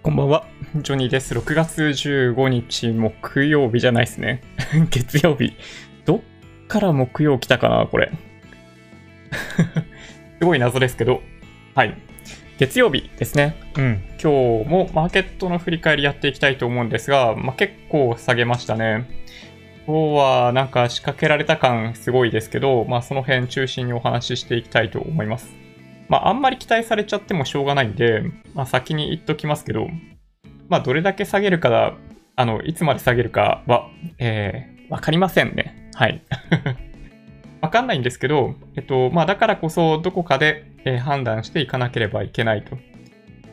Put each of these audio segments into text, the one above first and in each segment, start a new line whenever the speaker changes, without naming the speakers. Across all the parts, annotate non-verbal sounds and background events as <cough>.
こんばんは、ジョニーです。6月15日木曜日じゃないですね。<laughs> 月曜日。どっから木曜来たかな、これ。<laughs> すごい謎ですけど。はい。月曜日ですね。うん。今日もマーケットの振り返りやっていきたいと思うんですが、まあ、結構下げましたね。今日はなんか仕掛けられた感すごいですけど、まあその辺中心にお話ししていきたいと思います。まああんまり期待されちゃってもしょうがないんで、まあ先に言っときますけど、まあどれだけ下げるかだ、あの、いつまで下げるかは、えー、わかりませんね。はい。<laughs> わかんないんですけど、えっと、まあだからこそどこかで、えー、判断していかなければいけないと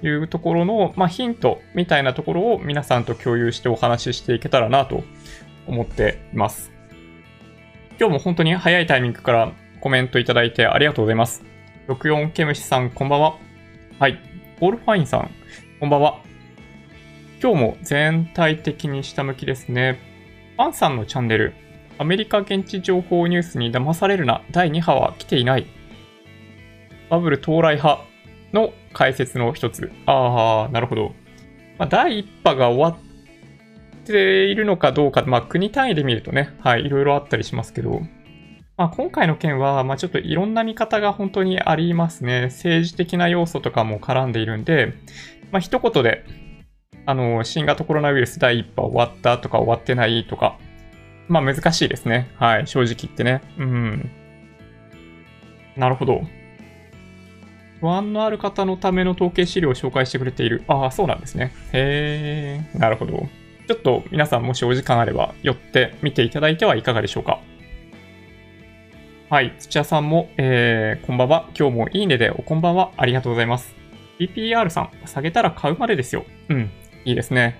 いうところの、まあヒントみたいなところを皆さんと共有してお話ししていけたらなと思っています。今日も本当に早いタイミングからコメントいただいてありがとうございます。64ケムシさん、こんばんは。はい。オールファインさん、こんばんは。今日も全体的に下向きですね。パンさんのチャンネル、アメリカ現地情報ニュースに騙されるな、第2波は来ていない。バブル到来派の解説の一つ。ああ、なるほど。まあ、第1波が終わっているのかどうか、まあ、国単位で見るとね、はい、いろいろあったりしますけど、まあ、今回の件は、まあ、ちょっといろんな見方が本当にありますね。政治的な要素とかも絡んでいるんで、まあ、一言で、あの、新型コロナウイルス第1波終わったとか終わってないとか、まあ難しいですね。はい、正直言ってね。うん。なるほど。不安のある方のための統計資料を紹介してくれている。ああ、そうなんですね。へえ、なるほど。ちょっと皆さんもしお時間あれば寄ってみていただいてはいかがでしょうか。はい。土屋さんも、えー、こんばんは。今日もいいねでおこんばんは。ありがとうございます。PPR さん、下げたら買うまでですよ。うん。いいですね。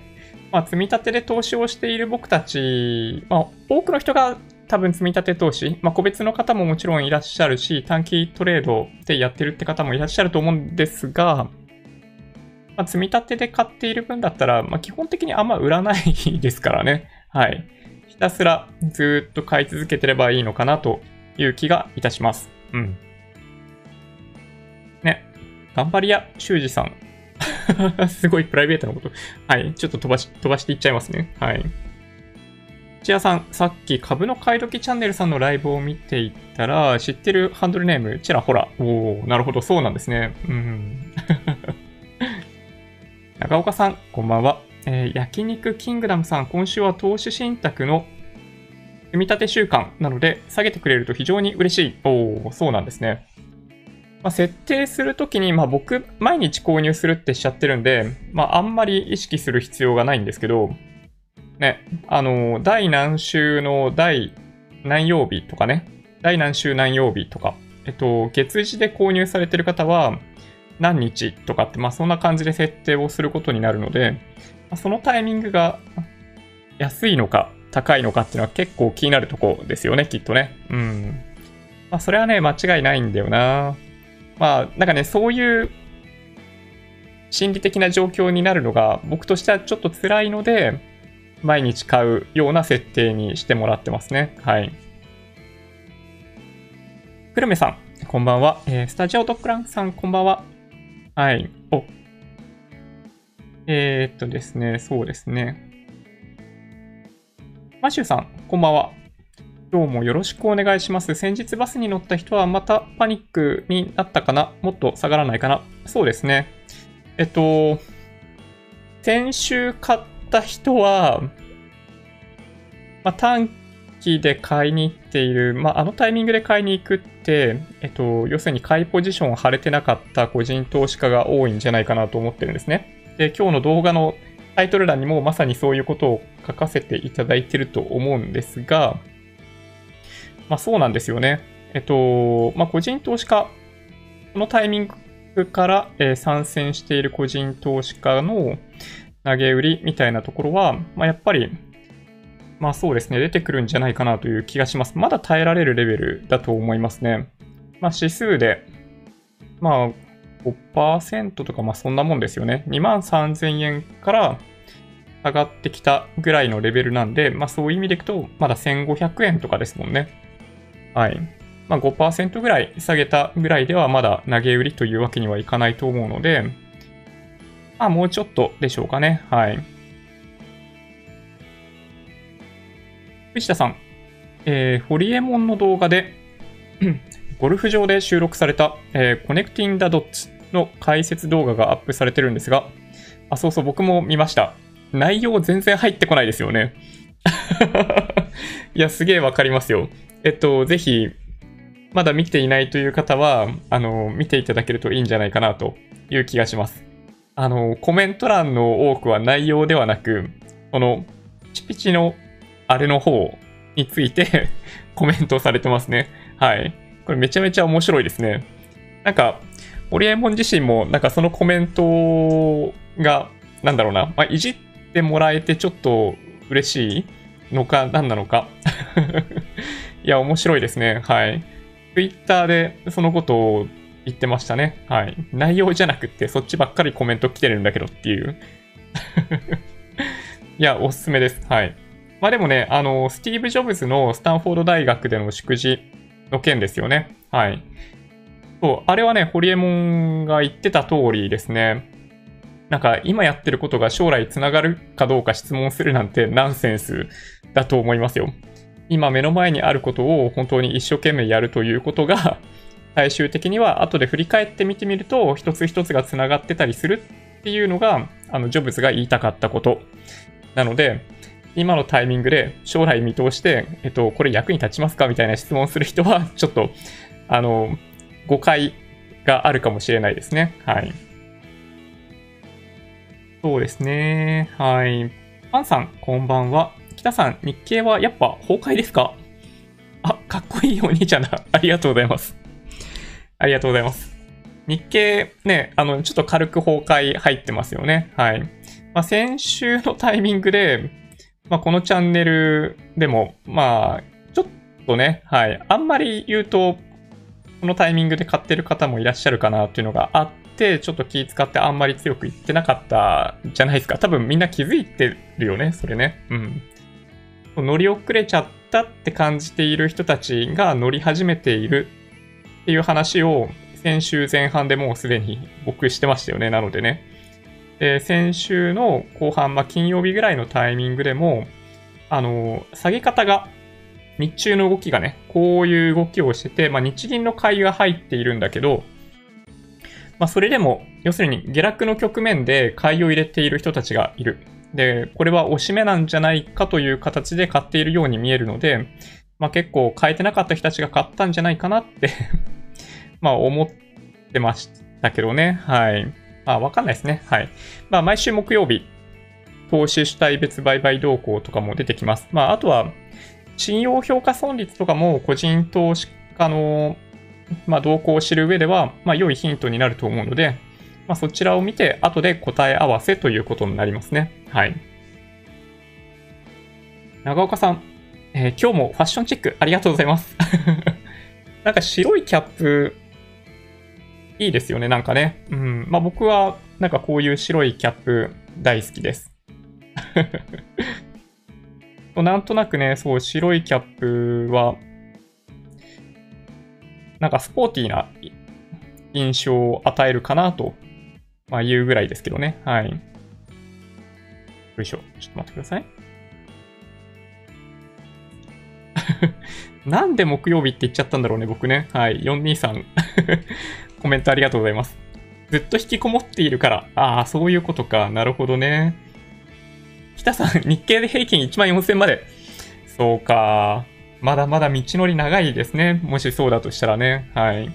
まあ、積み立てで投資をしている僕たち、まあ、多くの人が多分積み立て投資、まあ、個別の方ももちろんいらっしゃるし、短期トレードでやってるって方もいらっしゃると思うんですが、まあ、積み立てで買っている分だったら、まあ、基本的にあんま売らないですからね。はい。ひたすらずっと買い続けてればいいのかなという気がいたします。うん。ね。頑張り屋修二さん。<laughs> すごいプライベートなこと。はい。ちょっと飛ばし、飛ばしていっちゃいますね。はい。土屋さん、さっき株の買い時チャンネルさんのライブを見ていったら、知ってるハンドルネーム、ちらほら。おー、なるほど、そうなんですね。うん。<laughs> 長岡さん、こんばんは。えー、焼肉キングダムさん、今週は投資信託のみ立て習慣なので、下げてくれると非常に嬉しい。おー、そうなんですね。まあ、設定するときに、まあ、僕、毎日購入するってしちゃってるんで、まあ、あんまり意識する必要がないんですけど、ね、あの、第何週の第何曜日とかね、第何週何曜日とか、えっと、月次で購入されてる方は、何日とかって、まあ、そんな感じで設定をすることになるので、まあ、そのタイミングが安いのか高いのかっていうのは結構気になるとこですよね、きっとね。うん。まあ、それはね、間違いないんだよな。まあ、なんかね、そういう心理的な状況になるのが僕としてはちょっと辛いので、毎日買うような設定にしてもらってますね。はい。久留米さん、こんばんは。えー、スタジオドッグランさん、こんばんは。はい。お。えー、っとですね、そうですね。マシューさん、こんばんは。今日もよろしくお願いします。先日バスに乗った人はまたパニックになったかな？もっと下がらないかな？そうですね。えっと、先週買った人は、まあ、短期で買いに行っている、まあ、あのタイミングで買いに行くって、えっと、要するに買いポジションを張れてなかった個人投資家が多いんじゃないかなと思ってるんですね。で、今日の動画のタイトル欄にもまさにそういうことを書かせていただいてると思うんですが、まあそうなんですよね。えっと、まあ個人投資家、このタイミングから、え、参戦している個人投資家の投げ売りみたいなところは、まあやっぱり、まあそうですね、出てくるんじゃないかなという気がします。まだ耐えられるレベルだと思いますね。まあ指数で、まあ5%とか、まあそんなもんですよね。2万3000円から上がってきたぐらいのレベルなんで、まあそういう意味でいくと、まだ1500円とかですもんね。はい。まあ、5%ぐらい下げたぐらいではまだ投げ売りというわけにはいかないと思うので、まあ、もうちょっとでしょうかね。はい。藤田さん、えー、ホリエモンの動画で、ゴルフ場で収録された、えー、コネクティン・ダ・ドッツの解説動画がアップされてるんですが、あ、そうそう、僕も見ました。内容全然入ってこないですよね。<laughs> いや、すげえわかりますよ。えっと、ぜひ、まだ見ていないという方は、あの、見ていただけるといいんじゃないかなという気がします。あの、コメント欄の多くは内容ではなく、この、ピチピチのあれの方について <laughs> コメントされてますね。はい。これめちゃめちゃ面白いですね。なんか、オリエモン自身も、なんかそのコメントが、なんだろうな、まあ、いじってもらえてちょっと嬉しいのか、何なのか。<laughs> いや、面白いですね。はい。Twitter でそのことを言ってましたね。はい。内容じゃなくて、そっちばっかりコメント来てるんだけどっていう。<laughs> いや、おすすめです。はい。まあでもね、あの、スティーブ・ジョブズのスタンフォード大学での祝辞の件ですよね。はい。そう、あれはね、ホリエモンが言ってた通りですね。なんか今やってることが将来つながるかどうか質問するなんてナンセンスだと思いますよ。今目の前にあることを本当に一生懸命やるということが <laughs> 最終的には後で振り返ってみてみると一つ一つがつながってたりするっていうのがあのジョブズが言いたかったことなので今のタイミングで将来見通して、えっと、これ役に立ちますか？みたいな質問する人はちょっとあの誤解があるかもしれないですね。はい。そうですね。はい。パンさん、こんばんは。北さん、日経はやっぱ崩壊ですか？あ、かっこいいお兄ちゃんだ。<laughs> ありがとうございます。ありがとうございます。日経ね、あの、ちょっと軽く崩壊入ってますよね。はい。まあ、先週のタイミングで、まあ、このチャンネルでも、まあ、ちょっとね、はい。あんまり言うと、このタイミングで買ってる方もいらっしゃるかなっていうのがあって、ちょっと気使ってあんまり強く言ってなかったじゃないですか。多分みんな気づいてるよね、それね。うん。乗り遅れちゃったって感じている人たちが乗り始めているっていう話を先週前半でもうすでに僕してましたよね。なのでね。で、先週の後半、まあ、金曜日ぐらいのタイミングでも、あの、下げ方が日中の動きがね、こういう動きをしてて、まあ、日銀の買いが入っているんだけど、まあ、それでも、要するに下落の局面で買いを入れている人たちがいる。で、これは押し目なんじゃないかという形で買っているように見えるので、まあ、結構買えてなかった人たちが買ったんじゃないかなって <laughs> まあ思ってましたけどね。はい。まあわかんないですね。はい。まあ毎週木曜日、投資主体別売買動向とかも出てきます。まああとは、信用評価損率とかも個人投資家の、まあ、動向を知る上では、まあ、良いヒントになると思うので、まあ、そちらを見て後で答え合わせということになりますね。はい。長岡さん、えー、今日もファッションチェックありがとうございます。<laughs> なんか白いキャップ、いいですよね、なんかね。うん。まあ僕は、なんかこういう白いキャップ大好きです。なんとなくね、そう、白いキャップは、なんかスポーティーな印象を与えるかなと、まあ、言うぐらいですけどね。はい。よいしょ。ちょっと待ってください。<laughs> なんで木曜日って言っちゃったんだろうね、僕ね。はい。423 <laughs> コメントありがとうございます。ずっと引きこもっているから。ああ、そういうことか。なるほどね。北さん、日経で平均1万4000まで。そうか。まだまだ道のり長いですね。もしそうだとしたらね。はい。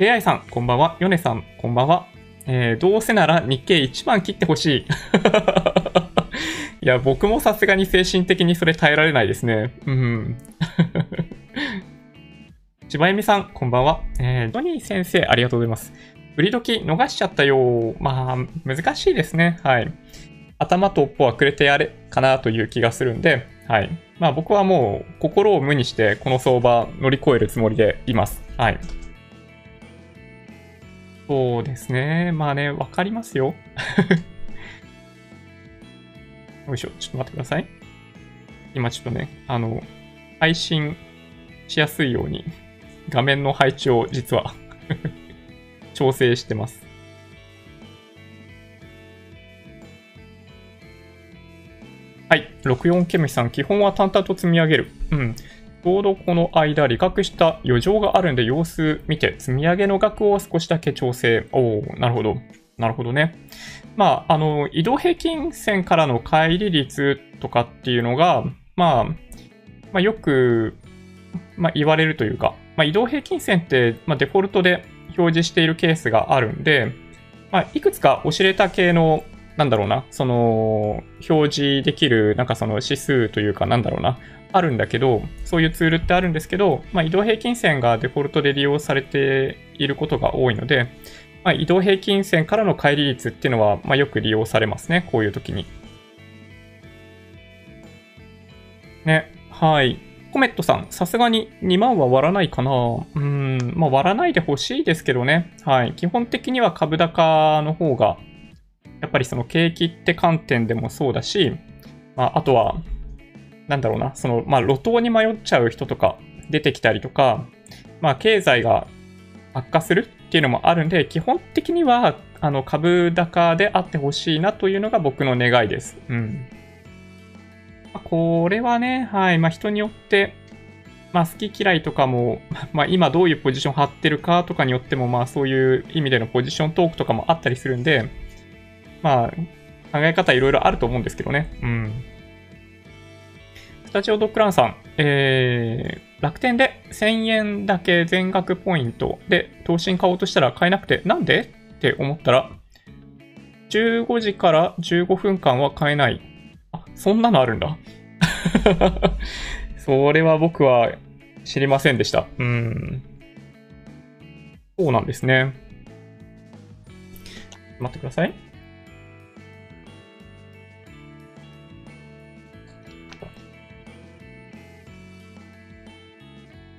AI さん、こんばんは。ヨネさん、こんばんは。えー、どうせなら日経1万切ってほしい。<laughs> いや、僕もさすがに精神的にそれ耐えられないですね。うん。千葉由美さん、こんばんは。えー、ドニー先生、ありがとうございます。売り時逃しちゃったよ。まあ、難しいですね。はい。頭と尾っぽはくれてやれかなという気がするんで、はい。まあ僕はもう心を無にしてこの相場乗り越えるつもりでいます。はい。そうですね。まあね、わかりますよ。<laughs> よいしょ、ちょっと待ってください。今ちょっとね、あの、配信しやすいように画面の配置を実は <laughs> 調整してます。はい。64ケミさん、基本は淡々と積み上げる。うん。ちょうどこの間、利確した余剰があるんで様子見て、積み上げの額を少しだけ調整。おおなるほど。なるほどね。まあ、あの、移動平均線からの乖離率とかっていうのが、まあ、まあ、よく、まあ、言われるというか、まあ、移動平均線って、まあ、デフォルトで表示しているケースがあるんで、まあ、いくつかオシレタ系の、なんだろうな、その、表示できる、なんかその指数というか、なんだろうな、あるんだけど、そういうツールってあるんですけど、まあ、移動平均線がデフォルトで利用されていることが多いので、まあ、移動平均線からの乖離率っていうのは、まあ、よく利用されますね、こういう時に。ね、はい。コメットさん、さすがに2万は割らないかなうん、まあ割らないでほしいですけどね。はい。基本的には株高の方が、やっぱりその景気って観点でもそうだし、まあ、あとは、なんだろうな、その、まあ、路頭に迷っちゃう人とか出てきたりとか、まあ、経済が悪化するっていうのもあるんで、基本的には、あの、株高であってほしいなというのが僕の願いです。うん。これはね、はい。まあ、人によって、まあ、好き嫌いとかも、まあ、今どういうポジション張ってるかとかによっても、まあ、そういう意味でのポジショントークとかもあったりするんで、まあ、考え方いろいろあると思うんですけどね。うん。スタジオドッグランさん、えー、楽天で1000円だけ全額ポイントで投資に買おうとしたら買えなくて、なんで？って思ったら、15時から15分間は買えない。あ、そんなのあるんだ。<laughs> それは僕は知りませんでした。うん。そうなんですね。待ってください。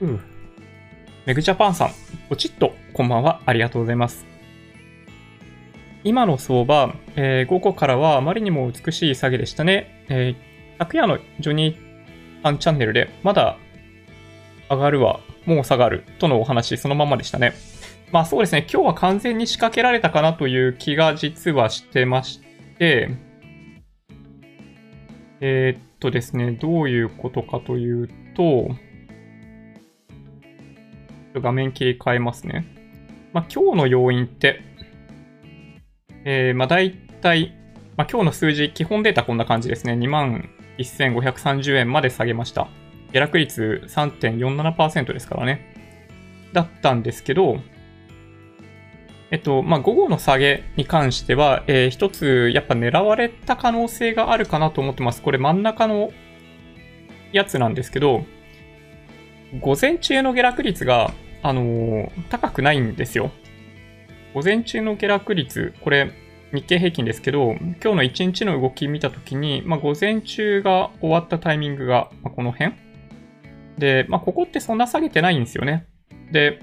うん。メグジャパンさん、ポチッと、こんばんは、ありがとうございます。今の相場、えー、午後からはあまりにも美しい下げでしたね。えー昨夜のジョニーさんチャンネルで、まだ上がるわ、もう下がるとのお話、そのままでしたね。まあそうですね、今日は完全に仕掛けられたかなという気が実はしてまして、えー、っとですね、どういうことかというと、画面切り替えますね。まあ今日の要因って、えー、まあ大体、まあ今日の数字、基本データこんな感じですね。21,530円まで下げました。下落率3.47%ですからね。だったんですけど、えっと、まあ、午後の下げに関しては、えー、一つやっぱ狙われた可能性があるかなと思ってます。これ真ん中のやつなんですけど、午前中の下落率が、あのー、高くないんですよ。午前中の下落率、これ、日経平均ですけど、今日の1日の動き見たときに、まあ、午前中が終わったタイミングが、まあ、この辺で、まあ、ここってそんな下げてないんですよね。で、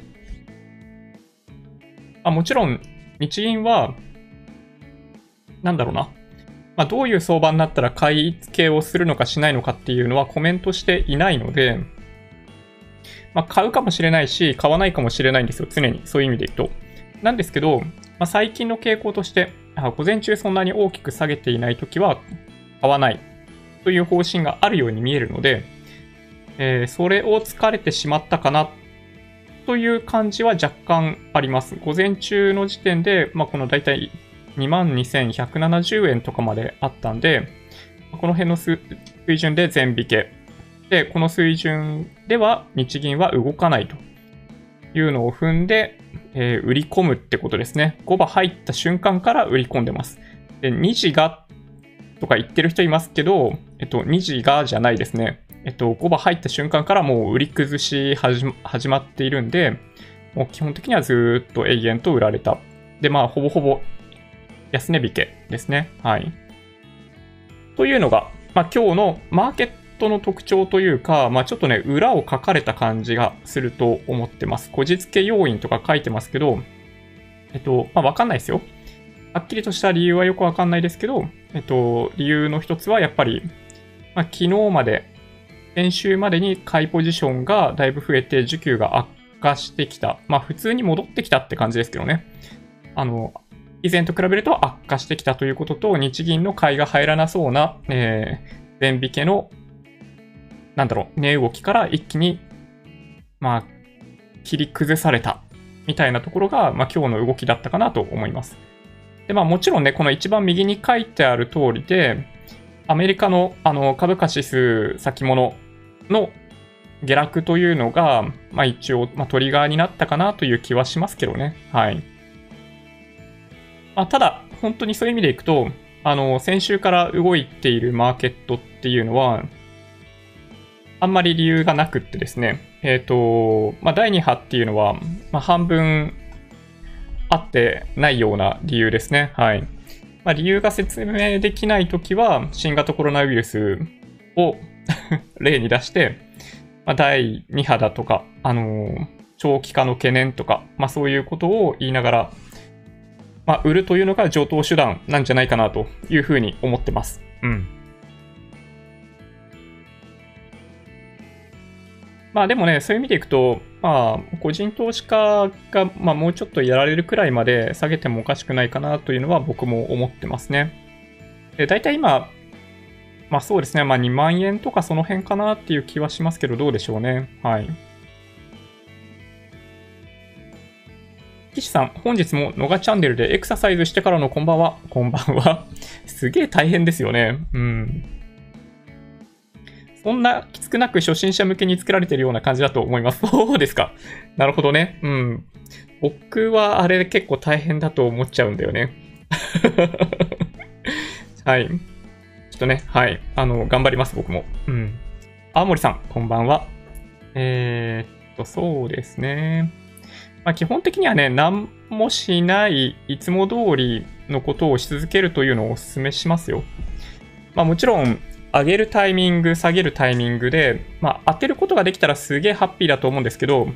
あもちろん、日銀は、なんだろうな。まあ、どういう相場になったら買い付けをするのかしないのかっていうのはコメントしていないので、まあ、買うかもしれないし、買わないかもしれないんですよ。常に。そういう意味で言うと。なんですけど、まあ、最近の傾向として、午前中そんなに大きく下げていないときは買わないという方針があるように見えるので、えー、それを疲れてしまったかなという感じは若干あります。午前中の時点で、まあ、このだいたい22,170円とかまであったんで、この辺の水準で全引け。で、この水準では日銀は動かないというのを踏んで、えー、売り込むってことですね。5番入った瞬間から売り込んでます。で、2時がとか言ってる人いますけど、えっと、2時がじゃないですね。えっと、5番入った瞬間からもう売り崩し始まっているんで、もう基本的にはずっと永遠と売られた。で、まあ、ほぼほぼ安値引けですね。はい。というのが、まあ、今日のマーケットトの特徴というか、まあ、ちょっとね、裏を書かれた感じがすると思ってます。こじつけ要因とか書いてますけど、えっと、まあ、わかんないですよ。はっきりとした理由はよくわかんないですけど、えっと、理由の一つはやっぱり、まあ、昨日まで、先週までに買いポジションがだいぶ増えて、需給が悪化してきた。まあ、普通に戻ってきたって感じですけどね。あの、以前と比べると悪化してきたということと、日銀の買いが入らなそうな、えー、全引けの、なんだろう、値動きから一気に、まあ、切り崩されたみたいなところが、まあ、今日の動きだったかなと思います。で、まあもちろんね、この一番右に書いてある通りで、アメリカのあの株価指数先物の下落というのが、まあ一応、まあ、トリガーになったかなという気はしますけどね。はい。まあ、ただ、本当にそういう意味でいくと、あの、先週から動いているマーケットっていうのは、あんまり理由がなくってですね、えっ、ー、と、まあ、第2波っていうのは、まあ、半分あってないような理由ですね。はい。まあ、理由が説明できないときは、新型コロナウイルスを <laughs> 例に出して、まあ、第2波だとか、あのー、長期化の懸念とか、まあ、そういうことを言いながら、まあ、売るというのが上等手段なんじゃないかなというふうに思ってます。うん。まあでもね、そういう意味でいくと、まあ、個人投資家が、まあ、もうちょっとやられるくらいまで下げてもおかしくないかなというのは僕も思ってますね。で、大体今、まあそうですね、まあ2万円とかその辺かなっていう気はしますけど、どうでしょうね。はい。岸さん、本日も野賀チャンネルでエクササイズしてからのこんばんは。こんばんは。すげえ大変ですよね。うん。そんなきつくなく初心者向けに作られてるような感じだと思います。<laughs> そうですか。なるほどね。うん。僕はあれ結構大変だと思っちゃうんだよね。<laughs> はい。ちょっとね、はい。あの、頑張ります、僕も。うん。青森さん、こんばんは。えー、っと、そうですね。まあ、基本的にはね、何もしない、いつも通りのことをし続けるというのをお勧めしますよ。まあ、もちろん、上げるタイミング、下げるタイミングで、まあ、当てることができたらすげえハッピーだと思うんですけど、ま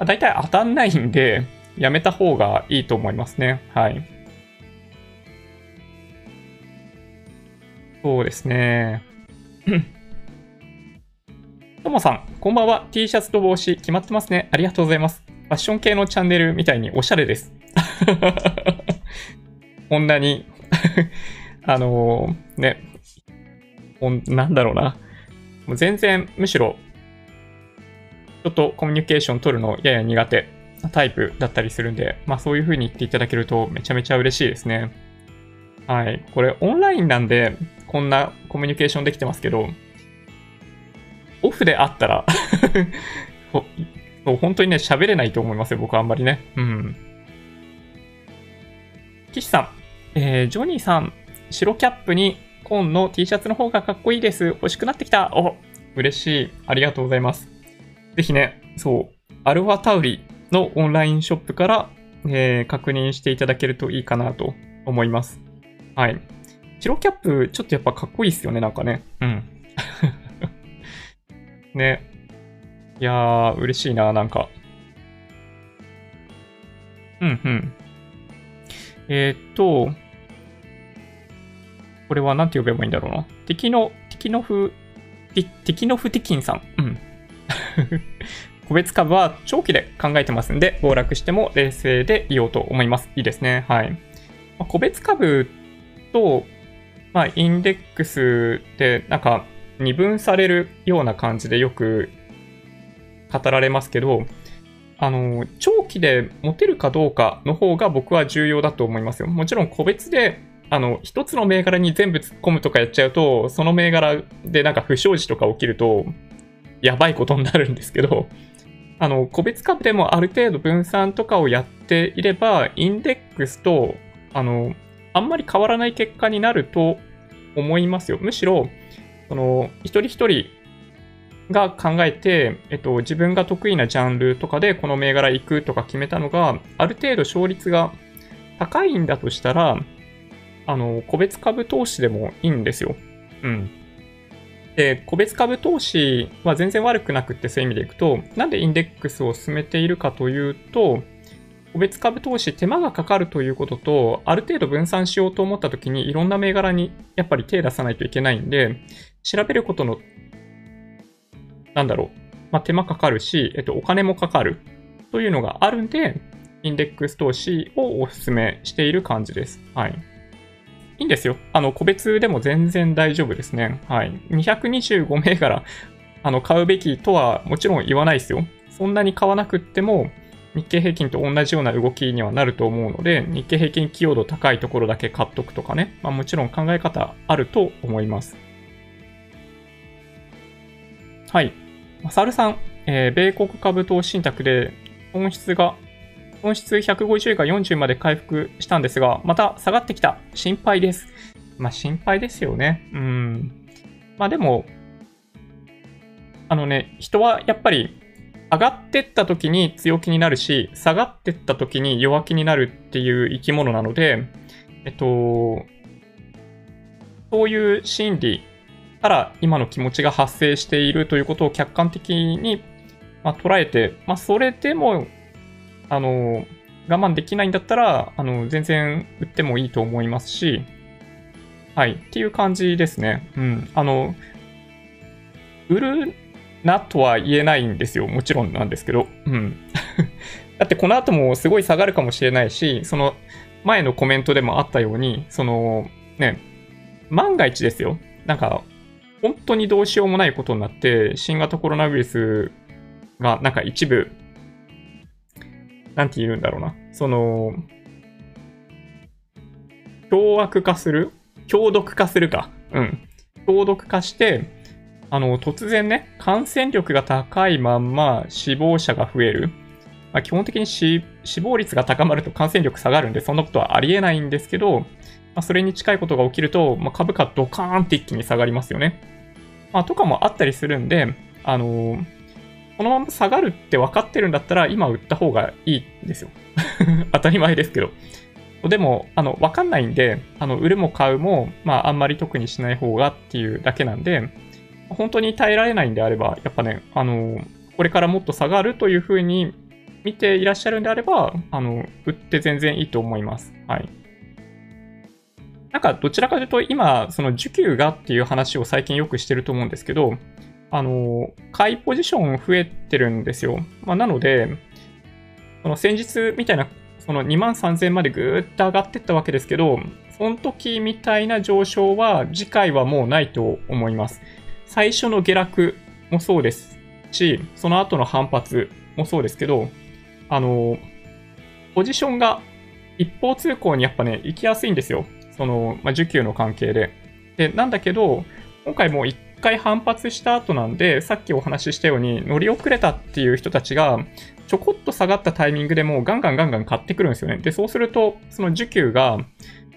あ、大体当たんないんで、やめた方がいいと思いますね。はい。そうですね。ともさん、こんばんは。T シャツと帽子決まってますね。ありがとうございます。ファッション系のチャンネルみたいにおしゃれです。<laughs> こんなに <laughs> あのー、ね、なんだろうな。もう全然、むしろ、人とコミュニケーション取るのやや苦手なタイプだったりするんで、まあそういう風に言っていただけるとめちゃめちゃ嬉しいですね。はい。これオンラインなんで、こんなコミュニケーションできてますけど、オフであったら <laughs> 本当にね、喋れないと思いますよ、僕はあんまりね。うん。岸さん、えー、ジョニーさん、白キャップに紺の T シャツの方がかっこいいです。欲しくなってきた。お、嬉しい。ありがとうございます。ぜひね、そう、アルファタウリのオンラインショップから、えー、確認していただけるといいかなと思います。はい。白キャップ、ちょっとやっぱかっこいいっすよね、なんかね。うん。<laughs> ね。いやー、嬉しいな、なんか。うんうん。えー、っと、これは何て呼べばいいんだろうな。敵の、敵のフ、敵のフティキンさん。うん。<laughs> 個別株は長期で考えてますんで、暴落しても冷静でいようと思います。いいですね。はい。まあ、個別株と、まあ、インデックスで、なんか、二分されるような感じでよく語られますけど、あの、長期で持てるかどうかの方が僕は重要だと思いますよ。もちろん個別であの、一つの銘柄に全部突っ込むとかやっちゃうと、その銘柄でなんか不祥事とか起きると、やばいことになるんですけど、<laughs> あの、個別株でもある程度分散とかをやっていれば、インデックスと、あの、あんまり変わらない結果になると思いますよ。むしろ、その、一人一人が考えて、えっと、自分が得意なジャンルとかでこの銘柄行くとか決めたのが、ある程度勝率が高いんだとしたら、あの、個別株投資でもいいんですよ。うん。で、個別株投資は全然悪くなくってそういう意味でいくと、なんでインデックスを進めているかというと、個別株投資手間がかかるということと、ある程度分散しようと思った時にいろんな銘柄にやっぱり手出さないといけないんで、調べることの、なんだろう、まあ、手間かかるし、えっと、お金もかかるというのがあるんで、インデックス投資をお勧めしている感じです。はい。いいんですよ。あの、個別でも全然大丈夫ですね。はい。225銘柄、あの、買うべきとはもちろん言わないですよ。そんなに買わなくっても、日経平均と同じような動きにはなると思うので、日経平均寄与度高いところだけ買っとくとかね。まあ、もちろん考え方あると思います。はい。マサルさん、えー、米国株投資信託で損失が、損失150が40まで回復したんですが、また下がってきた。心配です。まあ心配ですよね。うん。まあでも、あのね、人はやっぱり上がってった時に強気になるし、下がってった時に弱気になるっていう生き物なので、えっと、そういう心理から今の気持ちが発生しているということを客観的に、まあ、捉えて、まあ、それでも、あの、我慢できないんだったら、あの、全然売ってもいいと思いますし、はい、っていう感じですね。うん。あの、売るなとは言えないんですよ。もちろんなんですけど。うん。<laughs> だってこの後もすごい下がるかもしれないし、その前のコメントでもあったように、そのね、万が一ですよ。なんか本当にどうしようもないことになって、新型コロナウイルスがなんか一部、なんて言うんだろうな。その、凶悪化する？強毒化するか。うん。強毒化して、あの、突然ね、感染力が高いまんま死亡者が増える。まあ、基本的に死亡率が高まると感染力下がるんで、そんなことはありえないんですけど、まあ、それに近いことが起きると、まあ、株価ドカーンって一気に下がりますよね。まあ、とかもあったりするんで、あのー、このまま下がるって分かってるんだったら、今売った方がいいんですよ。<laughs> 当たり前ですけど。でも、あの、分かんないんで、あの、売るも買うも、まあ、あんまり特にしない方がっていうだけなんで、本当に耐えられないんであれば、やっぱね、あの、これからもっと下がるというふうに見ていらっしゃるんであれば、あの、売って全然いいと思います。はい。なんかどちらかというと今、その需給がっていう話を最近よくしてると思うんですけど、あの、買いポジション増えてるんですよ。まあ、なので、その先日みたいな、その2万3000までぐーっと上がってったわけですけど、その時みたいな上昇は次回はもうないと思います。最初の下落もそうですし、その後の反発もそうですけど、あの、ポジションが一方通行にやっぱね、行きやすいんですよ。その、まあ、需給の関係で。で、なんだけど、今回もう一回反発した後なんで、さっきお話ししたように乗り遅れたっていう人たちが、ちょこっと下がったタイミングでもうガンガンガンガン買ってくるんですよね。で、そうすると、その需給が、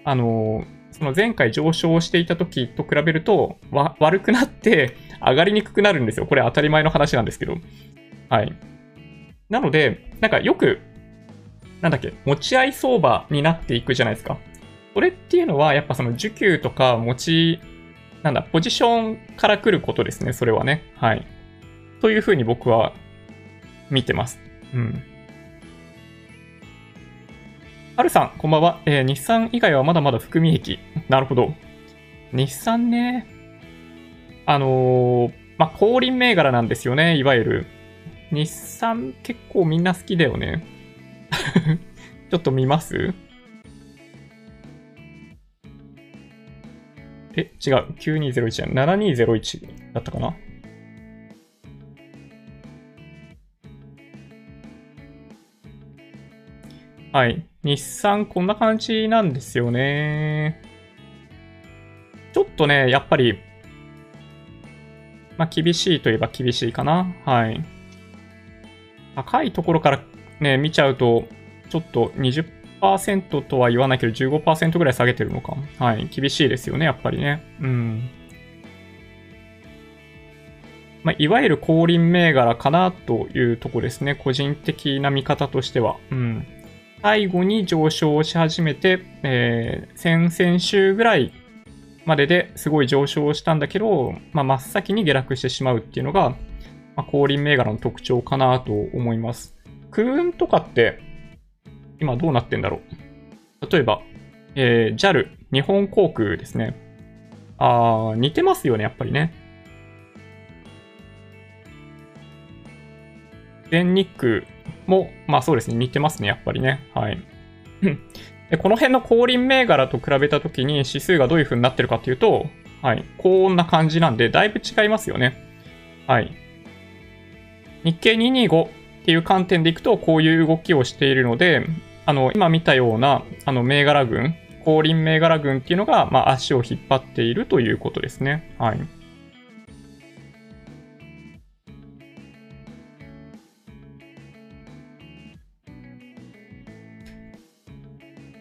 あの、その前回上昇していた時と比べると、悪くなって上がりにくくなるんですよ。これ当たり前の話なんですけど。はい。なので、なんかよく、なんだっけ、持ち合い相場になっていくじゃないですか。これっていうのは、やっぱその需給とか持ち、なんだ、ポジションから来ることですね、それはね。はい。というふうに僕は見てます。うん。はるさん、こんばんは。えー、日産以外はまだまだ含み益。<laughs> なるほど。日産ね。あのー、まあ、後輪銘柄なんですよね、いわゆる。日産結構みんな好きだよね。<laughs> ちょっと見ます？え、違う。9201じゃん。7201だったかな？はい。日産こんな感じなんですよね。ちょっとね、やっぱり、まあ、厳しいといえば厳しいかな。はい。高いところからね、見ちゃうと、ちょっと20 10%とは言わないけど15%ぐらい下げてるのか。はい。厳しいですよね、やっぱりね。うん。まあ、いわゆる降臨銘柄かなというとこですね。個人的な見方としては。うん。最後に上昇し始めて、えー、先々週ぐらいまでですごい上昇したんだけど、まあ、真っ先に下落してしまうっていうのが、まあ、降臨銘柄の特徴かなと思います。クーンとかって今どうなってんだろう。例えば、えー、JAL、日本航空ですね。あー、似てますよね、やっぱりね。全日空も、まあそうですね、似てますね、やっぱりね。はい。<laughs> でこの辺の降臨銘柄と比べたときに指数がどういう風になってるかというと、はい、こんな感じなんで、だいぶ違いますよね。はい。日経225っていう観点でいくと、こういう動きをしているので、あの、今見たような、あの、銘柄群、降臨銘柄群っていうのが、まあ、足を引っ張っているということですね。はい。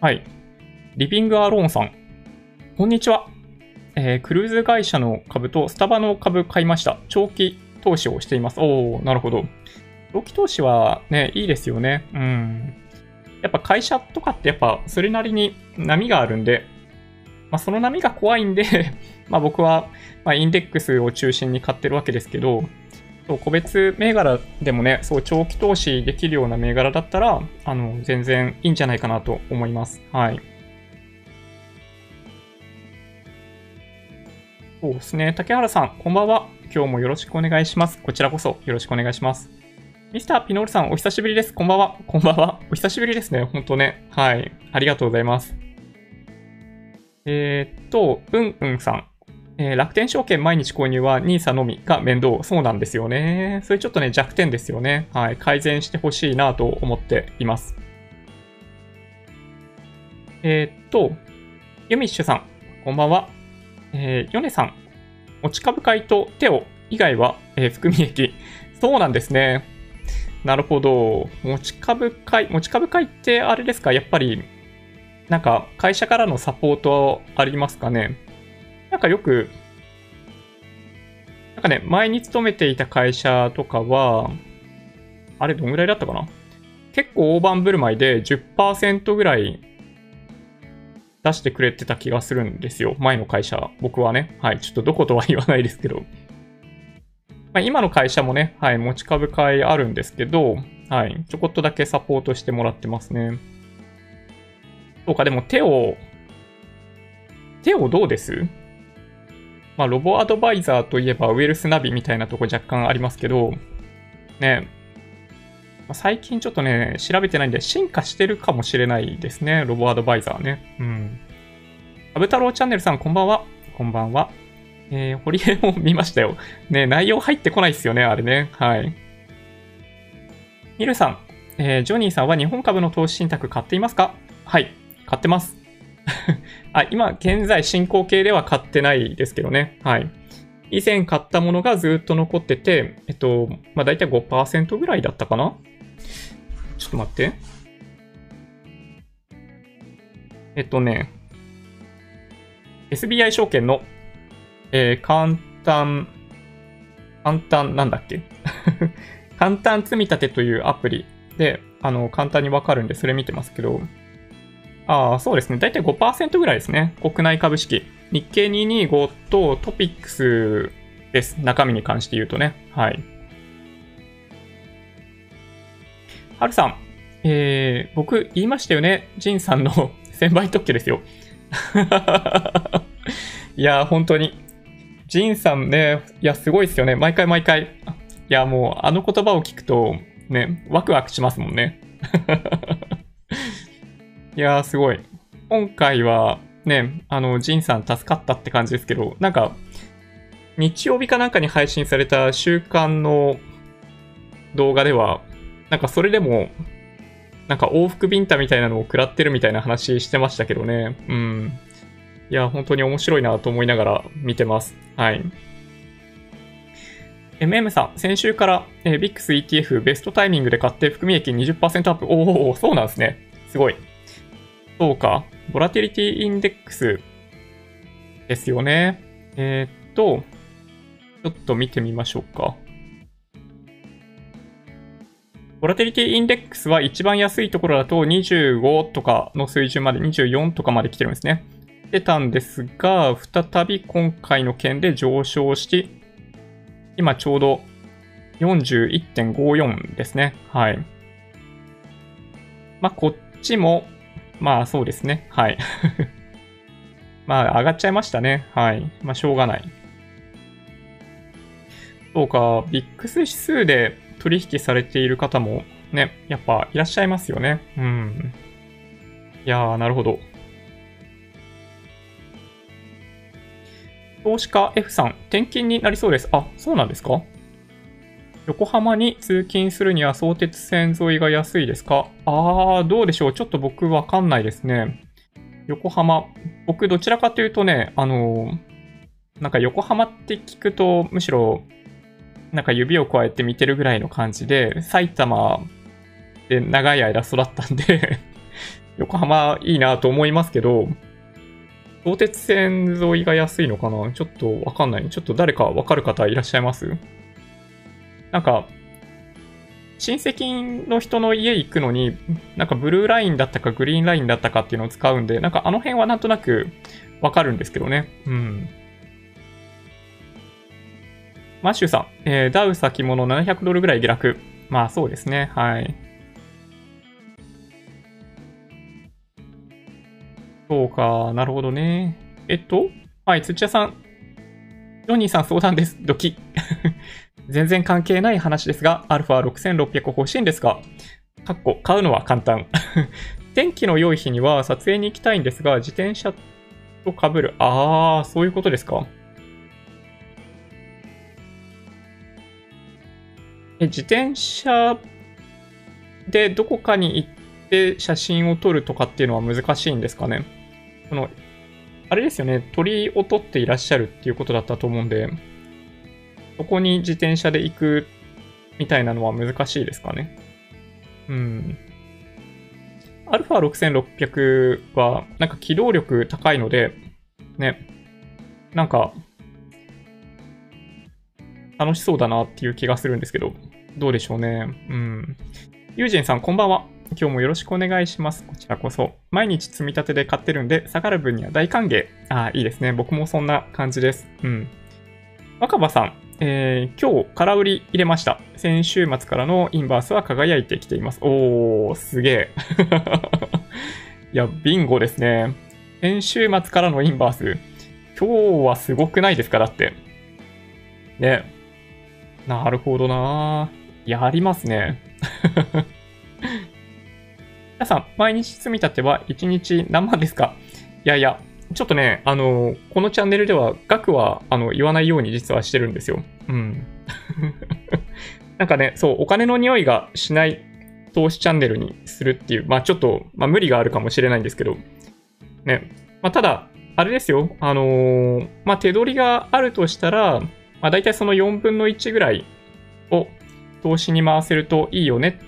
はい。リビングアローンさん。こんにちは。えー、クルーズ会社の株とスタバの株買いました。長期投資をしています。おー、なるほど。長期投資はね、いいですよね。うん。やっぱ会社とかってやっぱそれなりに波があるんで、まあ、その波が怖いんで <laughs> まあ僕は、まあ、インデックスを中心に買ってるわけですけど、そう個別銘柄でもね、そう長期投資できるような銘柄だったら、あの、全然いいんじゃないかなと思います。はい。そうですね。竹原さん、こんばんは。今日もよろしくお願いします。こちらこそよろしくお願いします。ミスターピノールさん、お久しぶりです。こんばんは。こんばんは。お久しぶりですね。ほんとね。はい。ありがとうございます。えー、っと、うんうんさん。えー、楽天証券毎日購入は NISA のみが面倒。そうなんですよね。それちょっとね、弱点ですよね。はい。改善してほしいなと思っています。えー、っと、ユミッシュさん、こんばんは。えー、ヨネさん、持ち株会とテオ以外は、えー、含み益。そうなんですね。なるほど。持ち株会、持ち株会ってあれですか？やっぱり、なんか会社からのサポートありますかね？なんかよく、なんかね、前に勤めていた会社とかは、あれどんぐらいだったかな？結構大盤振る舞いで10%ぐらい出してくれてた気がするんですよ。前の会社。僕はね。はい。ちょっとどことは言わないですけど。まあ、今の会社もね、はい、持ち株会あるんですけど、はい。ちょこっとだけサポートしてもらってますね。そうか、でも手を、手をどうです？まあ、ロボアドバイザーといえばウェルスナビみたいなとこ若干ありますけど、ね、ま、最近ちょっとね、調べてないんで進化してるかもしれないですね、ロボアドバイザーね。うん。アブ太郎チャンネルさん、こんばんは。こんばんは。えー、堀江も見ましたよ。ね、内容入ってこないっすよね、あれね。はい。ミルさん、えー、ジョニーさんは日本株の投資信託買っていますか？はい、買ってます。<laughs> あ、今、現在進行形では買ってないですけどね。はい。以前買ったものがずっと残ってて、えっと、まあ、大体5%ぐらいだったかな？ちょっと待って。えっとね、SBI 証券の、えー、簡単、簡単、なんだっけ？<laughs> 簡単積み立てというアプリで、あの、簡単にわかるんで、それ見てますけど、ああ、そうですね。だいたい5%ぐらいですね。国内株式。日経225とトピックスです。中身に関して言うとね。はい。はるさん、えー、僕言いましたよね。ジンさんの <laughs> 1000倍特許ですよ。<laughs> いや、本当に。ジンさんね、いや、すごいですよね。毎回毎回。いや、もう、あの言葉を聞くと、ね、ワクワクしますもんね。<laughs> いや、すごい。今回は、ね、あの、ジンさん助かったって感じですけど、なんか、日曜日かなんかに配信された週間の動画では、なんかそれでも、なんか往復ビンタみたいなのを食らってるみたいな話してましたけどね。うん。いや、本当に面白いなと思いながら見てます。はい。MM さん、先週から、えー、VIX ETF ベストタイミングで買って含み益20%アップ。おお、そうなんですね。すごい。そうか。ボラティリティインデックスですよね。えー、っと、ちょっと見てみましょうか。ボラティリティインデックスは一番安いところだと25とかの水準まで、24とかまで来てるんですね。出たんですが、再び今回の件で上昇して、今ちょうど41.54ですね。はい。まあ、こっちもまあそうですね。はい。<laughs> まあ上がっちゃいましたね。はい。まあしょうがない。そうか、ビックス指数で取引されている方もね、やっぱいらっしゃいますよね。うん。いやー、なるほど。投資家 F さん、転勤になりそうです。あ、そうなんですか？横浜に通勤するには相鉄線沿いが安いですか？あー、どうでしょう。ちょっと僕わかんないですね。横浜。僕どちらかというとね、あのー、なんか横浜って聞くと、むしろ、なんか指を加えて見てるぐらいの感じで、埼玉で長い間育ったんで <laughs> 横浜いいなと思いますけど、相鉄線沿いが安いのかな？ちょっとわかんない。ちょっと誰かわかる方いらっしゃいます？なんか、親戚の人の家行くのに、なんかブルーラインだったかグリーンラインだったかっていうのを使うんで、なんかあの辺はなんとなくわかるんですけどね。うん。マッシュさん、えー、ダウ先物700ドルぐらい下落。まあそうですね。はい。そうか、なるほどね。えっと、はい、土屋さん。ジョニーさん相談です。ドキ。<laughs> 全然関係ない話ですが、アルファ6600欲しいんですが、かっこ、買うのは簡単。<laughs> 天気の良い日には撮影に行きたいんですが、自転車と被る。あー、そういうことですか。え、自転車でどこかに行って写真を撮るとかっていうのは難しいんですかねその、あれですよね、鳥を取っていらっしゃるっていうことだったと思うんで、そこに自転車で行くみたいなのは難しいですかね。うん。アルファ6600は、なんか機動力高いので、ね、なんか、楽しそうだなっていう気がするんですけど、どうでしょうね。うん。ユージンさん、こんばんは。今日もよろしくお願いします。こちらこそ。毎日積み立てで買ってるんで、下がる分には大歓迎。ああ、いいですね。僕もそんな感じです。うん。若葉さん、えー、今日空売り入れました。先週末からのインバースは輝いてきています。おー、すげえ。<laughs> いや、ビンゴですね。先週末からのインバース。今日はすごくないですかだって。ね。なるほどなやりますね。皆さん、毎日積み立ては1日何万ですか？いやいや、ちょっとね、あの、このチャンネルでは額はあの言わないように実はしてるんですよ。うん。<laughs> なんかね、そう、お金の匂いがしない投資チャンネルにするっていう、まあちょっと、まあ無理があるかもしれないんですけど、ね。まあただ、あれですよ、あのー、まあ手取りがあるとしたら、まあ大体その4分の1ぐらいを投資に回せるといいよね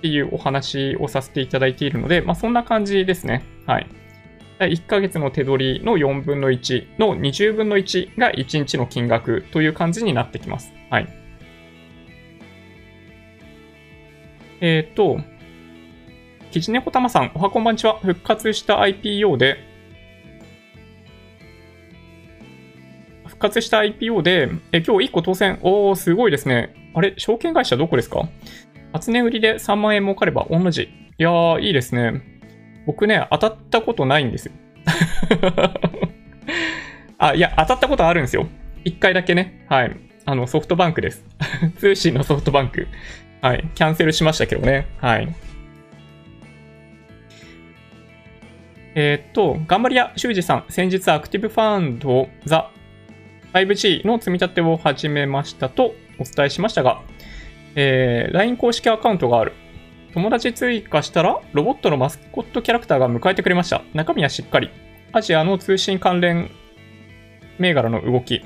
っていうお話をさせていただいているので、まあ、そんな感じですね。はい。1ヶ月の手取りの4分の1の20分の1が1日の金額という感じになってきます。はい。えっ、ー、と、キジネコタマさん、おはこんばんちは。復活した IPO で、復活した IPO で、え今日1個当選。おー、すごいですね。あれ、証券会社どこですか？初値売りで3万円儲かれば同じ。いやー、いいですね。僕ね、当たったことないんですよ。<laughs> あ、いや、当たったことあるんですよ。1回だけね。はい。あの、ソフトバンクです。<laughs> 通信のソフトバンク。はい。キャンセルしましたけどね。はい。えー、っと、頑張り屋修二さん、先日アクティブファンドザ 5G の積み立てを始めましたとお伝えしましたが、えー、LINE 公式アカウントがある。友達追加したら、ロボットのマスコットキャラクターが迎えてくれました。中身はしっかり。アジアの通信関連銘柄の動き。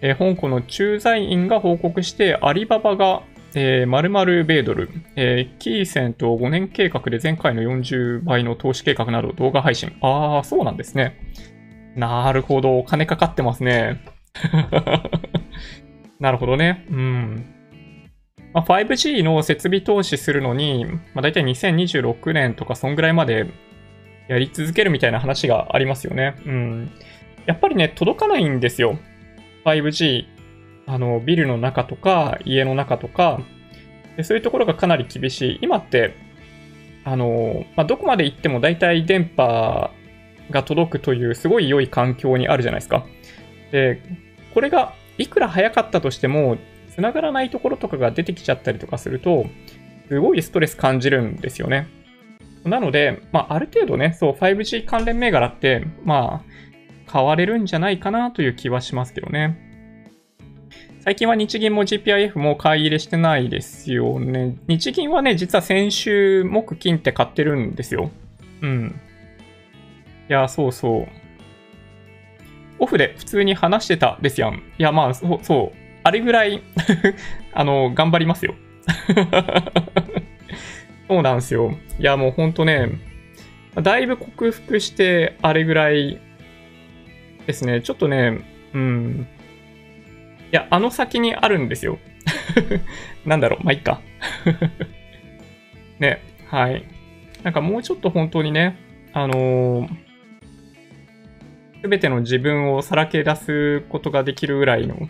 えー、香港の駐在員が報告して、アリババが、えー、〇〇米ドル、えー、キーセント5年計画で前回の40倍の投資計画など動画配信。ああ、そうなんですね。なるほど。お金かかってますね。<laughs> なるほどね。うん。まあ、5G の設備投資するのに、まあ、大体2026年とかそんぐらいまでやり続けるみたいな話がありますよね。うん。やっぱりね、届かないんですよ。5G。あの、ビルの中とか、家の中とか、でそういうところがかなり厳しい。今って、あの、まあ、どこまで行っても大体電波が届くというすごい良い環境にあるじゃないですか。で、これがいくら早かったとしても、繋がらないところとかが出てきちゃったりとかすると、すごいストレス感じるんですよね。なので、まあ、ある程度ね、そう、5G 関連銘柄って、まあ、買われるんじゃないかなという気はしますけどね。最近は日銀も GPIF も買い入れしてないですよね。日銀はね、実は先週、木金って買ってるんですよ。うん。いや、そうそう。オフで普通に話してたですやん。いや、まあ、そう、そう。あれぐらい <laughs> あの、頑張りますよ。<laughs> そうなんですよ。いや、もうほんとね、だいぶ克服して、あれぐらいですね。ちょっとね、うん。いや、あの先にあるんですよ。<laughs> なんだろう、まあ、いっか。ね、はい。なんかもうちょっと本当にね、あのす、べての自分をさらけ出すことができるぐらいの、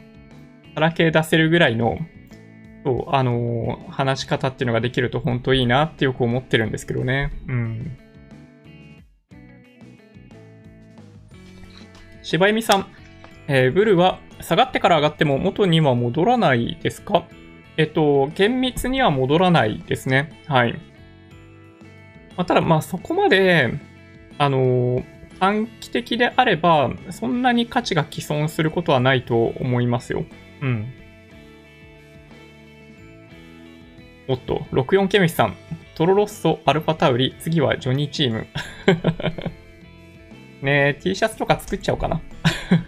さらけ出せるぐらいの、そう、あのー、話し方っていうのができると本当いいなってよく思ってるんですけどね。うん。柴弓さん、えー、ブルは下がってから上がっても元には戻らないですか？えっと、厳密には戻らないですね。はい。まあ、ただ、まあそこまで、あのー、短期的であれば、そんなに価値が既存することはないと思いますよ。うん。おっと、64ケミスさん。トロロッソ、アルファタウリ、次はジョニーチーム。<laughs> ねえ、T シャツとか作っちゃおうかな。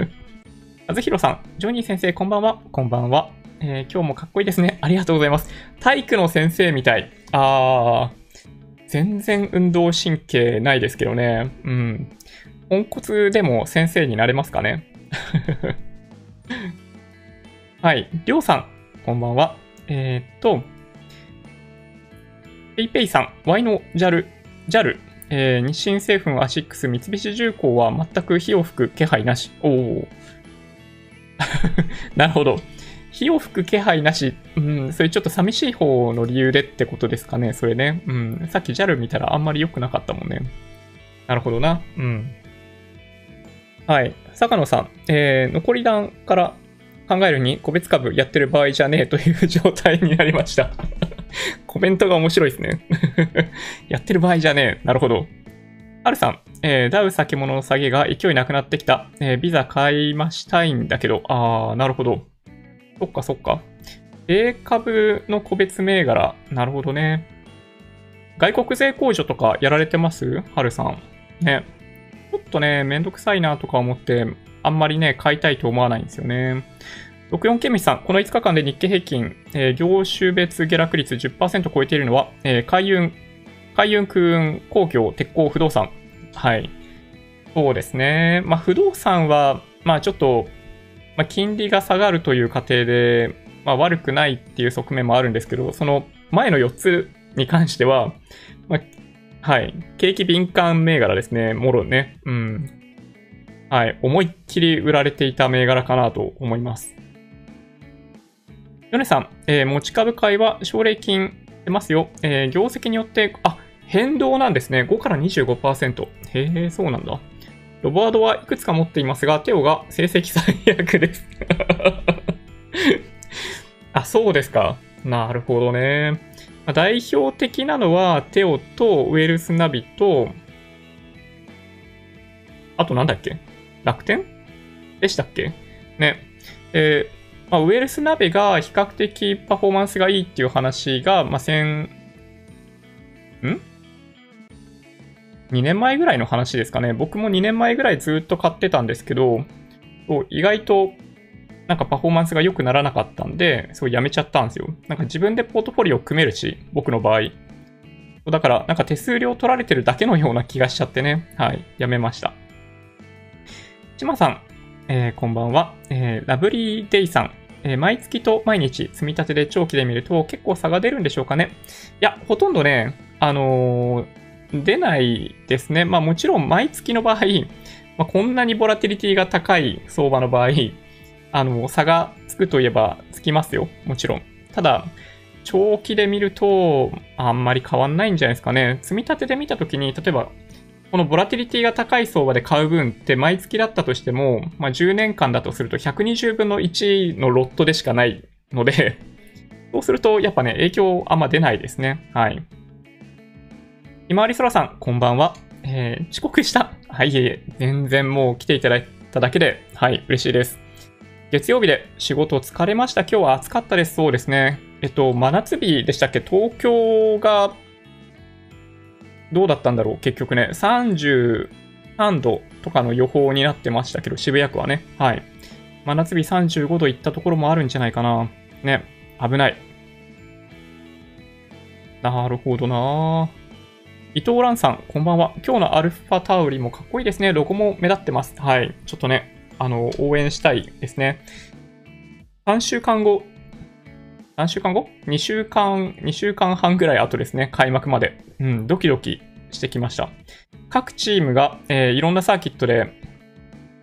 <laughs> あずひろさん、ジョニー先生、こんばんは。こんばんは。えー、今日もかっこいいですね。ありがとうございます。体育の先生みたい。あー、全然運動神経ないですけどね。うん。ポンコツでも先生になれますかね。はい。りょうさん、こんばんは。えー、っと、ペイペイさん、Y の JAL、JAL、えー、日清製粉アシックス、三菱重工は全く火を吹く気配なし。おお。<laughs> なるほど。火を吹く気配なし。うん、それちょっと寂しい方の理由でってことですかね、それね。うん、さっき JAL 見たらあんまり良くなかったもんね。なるほどな。うん。はい。坂野さん、えー、残り弾から考えるに個別株やってる場合じゃねえという状態になりました <laughs> コメントが面白いですね <laughs> やってる場合じゃねえ。なるほど。はるさん、えー、ダウ先物の下げが勢いなくなってきた。えー、ビザ買いましたいんだけど。あー、なるほど。そっかそっか。米株の個別銘柄。なるほどね。外国税控除とかやられてます？はるさん。ね。ちょっとね、めんどくさいなとか思って、あんまりね、買いたいと思わないんですよね。64ケミさん、この5日間で日経平均、えー、業種別下落率10%超えているのは、えー、海運、海運空運、工業、鉄鋼、不動産。はい。そうですね。まあ、不動産は、まあ、ちょっと、まあ、金利が下がるという過程で、まあ、悪くないっていう側面もあるんですけど、その前の4つに関しては、まあ、はい。景気敏感銘柄ですね。もろね。うん。はい。思いっきり売られていた銘柄かなと思います。ヨネさん、えー、持ち株買いは奨励金出ますよ。えー、業績によって、あ、変動なんですね。5から25%。へえ、そうなんだ。ロボワードはいくつか持っていますが、テオが成績最悪です <laughs> あ、そうですか。なるほどね。代表的なのは、テオとウェルスナビと、あとなんだっけ？楽天？でしたっけ？ね。えー、まあ、ウェルスナビが比較的パフォーマンスがいいっていう話が、まあ、先、ん ?2 年前ぐらいの話ですかね。僕も2年前ぐらいずっと買ってたんですけど、意外となんかパフォーマンスが良くならなかったんで、そうやめちゃったんですよ。なんか自分でポートフォリオ組めるし、僕の場合。だから、なんか手数料取られてるだけのような気がしちゃってね。はい、やめました。ちまさん、えー、こんばんは。えー、ラブリーデイさん。えー、毎月と毎日積み立てで長期で見ると結構差が出るんでしょうかね。いや、ほとんどね、あのー、出ないですね。まあもちろん毎月の場合、まあ、こんなにボラティリティが高い相場の場合、あの、差がつくといえばつきますよ。もちろん。ただ、長期で見ると、あんまり変わんないんじゃないですかね。積み立てで見たときに、例えば、このボラティリティが高い相場で買う分って毎月だったとしても、まあ、10年間だとすると120分の1のロットでしかないので <laughs> そうするとやっぱね、影響あんま出ないですね。はい。ひまわりそらさん、こんばんは。えー、遅刻した。はい、いえいえ、全然もう来ていただいただけで、はい、嬉しいです。月曜日で仕事疲れました。今日は暑かったです。そうですね。えっと、真夏日でしたっけ？東京が、どうだったんだろう結局ね、33度とかの予報になってましたけど、渋谷区はね。はい。真夏日35度いったところもあるんじゃないかな。ね。危ない。なるほどな伊藤蘭さん、こんばんは。今日のアルファタウリもかっこいいですね。ロゴも目立ってます。はい。ちょっとね、あの、応援したいですね。3週間後、何週間後 ?2 週間、2週間半ぐらい後ですね。開幕まで。うん、ドキドキしてきました。各チームが、えー、いろんなサーキットで、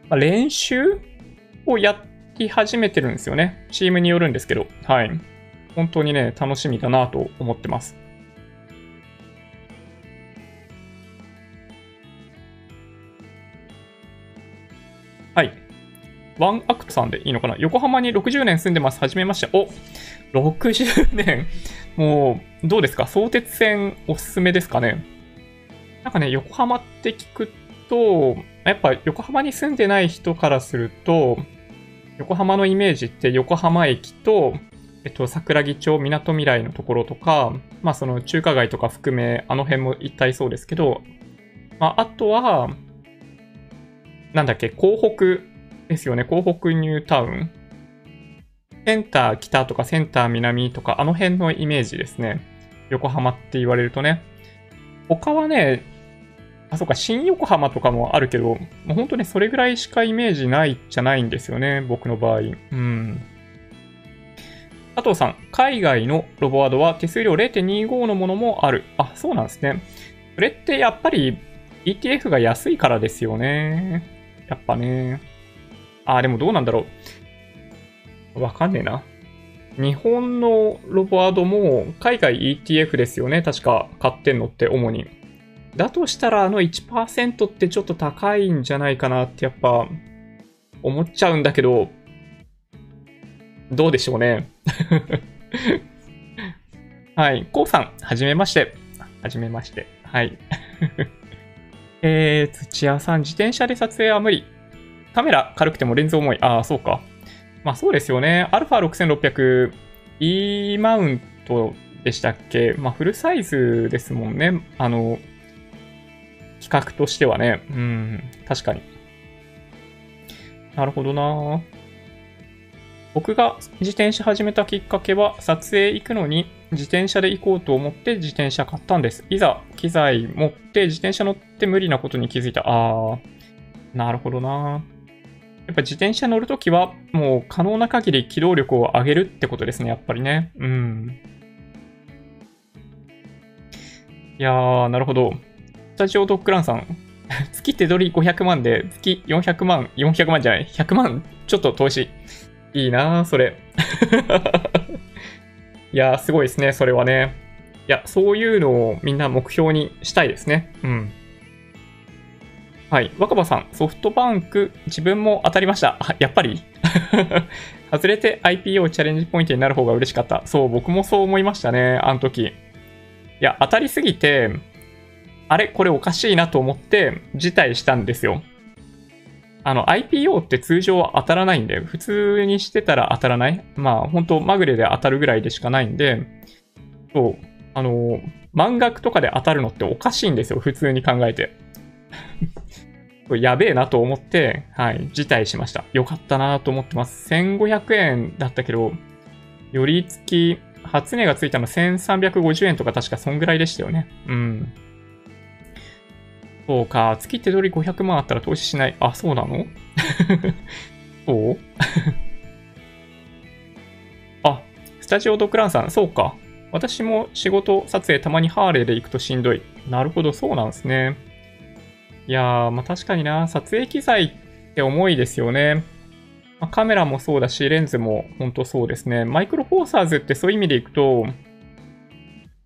まあ、練習をやり始めてるんですよね。チームによるんですけど。はい。本当にね、楽しみだなと思ってます。はい。ワンアクトさんでいいのかな？横浜に60年住んでます。はじめまして。お !60 年。もう、どうですか？相鉄線おすすめですかね？なんかね、横浜って聞くと、やっぱ横浜に住んでない人からすると、横浜のイメージって横浜駅と、えっと、桜木町、みなとみらいのところとか、まあその中華街とか含め、あの辺も一体そうですけど、まああとは、なんだっけ、港北ですよね。港北ニュータウン。センター北とかセンター南とか、あの辺のイメージですね。横浜って言われるとね。他はね、あ、そうか、新横浜とかもあるけど、もう本当ね、それぐらいしかイメージないじゃないんですよね。僕の場合。うん。佐藤さん、海外のロボワードは手数料0.25のものもある。あ、そうなんですね。それってやっぱり ETF が安いからですよね。やっぱね。あ、でもどうなんだろう。わかんねえな。日本のロボワードも海外 ETF ですよね。確か買ってんのって主に。だとしたらあの1%ってちょっと高いんじゃないかなってやっぱ思っちゃうんだけど、どうでしょうね。<laughs> はい。こうさん、はじめまして。はじめまして。はい。<laughs> えー、土屋さん、自転車で撮影は無理。カメラ軽くてもレンズ重い。ああ、そうか。まあそうですよね。α6600 E マウントでしたっけ？まあフルサイズですもんね。あの、企画としてはね。うん、確かに。なるほどな僕が自転車始めたきっかけは、撮影行くのに自転車で行こうと思って自転車買ったんです。いざ機材持って自転車乗って無理なことに気づいた。あー、なるほどなやっぱ自転車乗るときは、もう可能な限り機動力を上げるってことですね、やっぱりね。うん。いやー、なるほど。スタジオドッグランさん。<laughs> 月手取り500万で、月400万、400万じゃない、100万、ちょっと投資。いいなー、それ。<laughs> いやー、すごいですね、それはね。いや、そういうのをみんな目標にしたいですね。うん。はい。若葉さん、ソフトバンク、自分も当たりました。あ、やっぱり？<laughs> 外れて IPO チャレンジポイントになる方が嬉しかった。そう、僕もそう思いましたね、あの時。いや、当たりすぎて、あれ？これおかしいなと思って辞退したんですよ。あの、IPO って通常は当たらないんで、普通にしてたら当たらない。まあ、本当まぐれで当たるぐらいでしかないんで、そう、あの、満額とかで当たるのっておかしいんですよ、普通に考えて。やべえなと思って、はい、辞退しました。よかったなと思ってます。1500円だったけど、より付き、初値がついたの1350円とか確かそんぐらいでしたよね。うん。そうか、月手取り500万あったら投資しない。あ、そうなの？<laughs> そう？<laughs> あ、スタジオドクランさん、そうか。私も仕事撮影たまにハーレーで行くとしんどい。なるほど、そうなんですね。いやー、まあ確かにな、撮影機材って重いですよね。まあ、カメラもそうだし、レンズも本当そうですね。マイクロフォーサーズってそういう意味でいくと、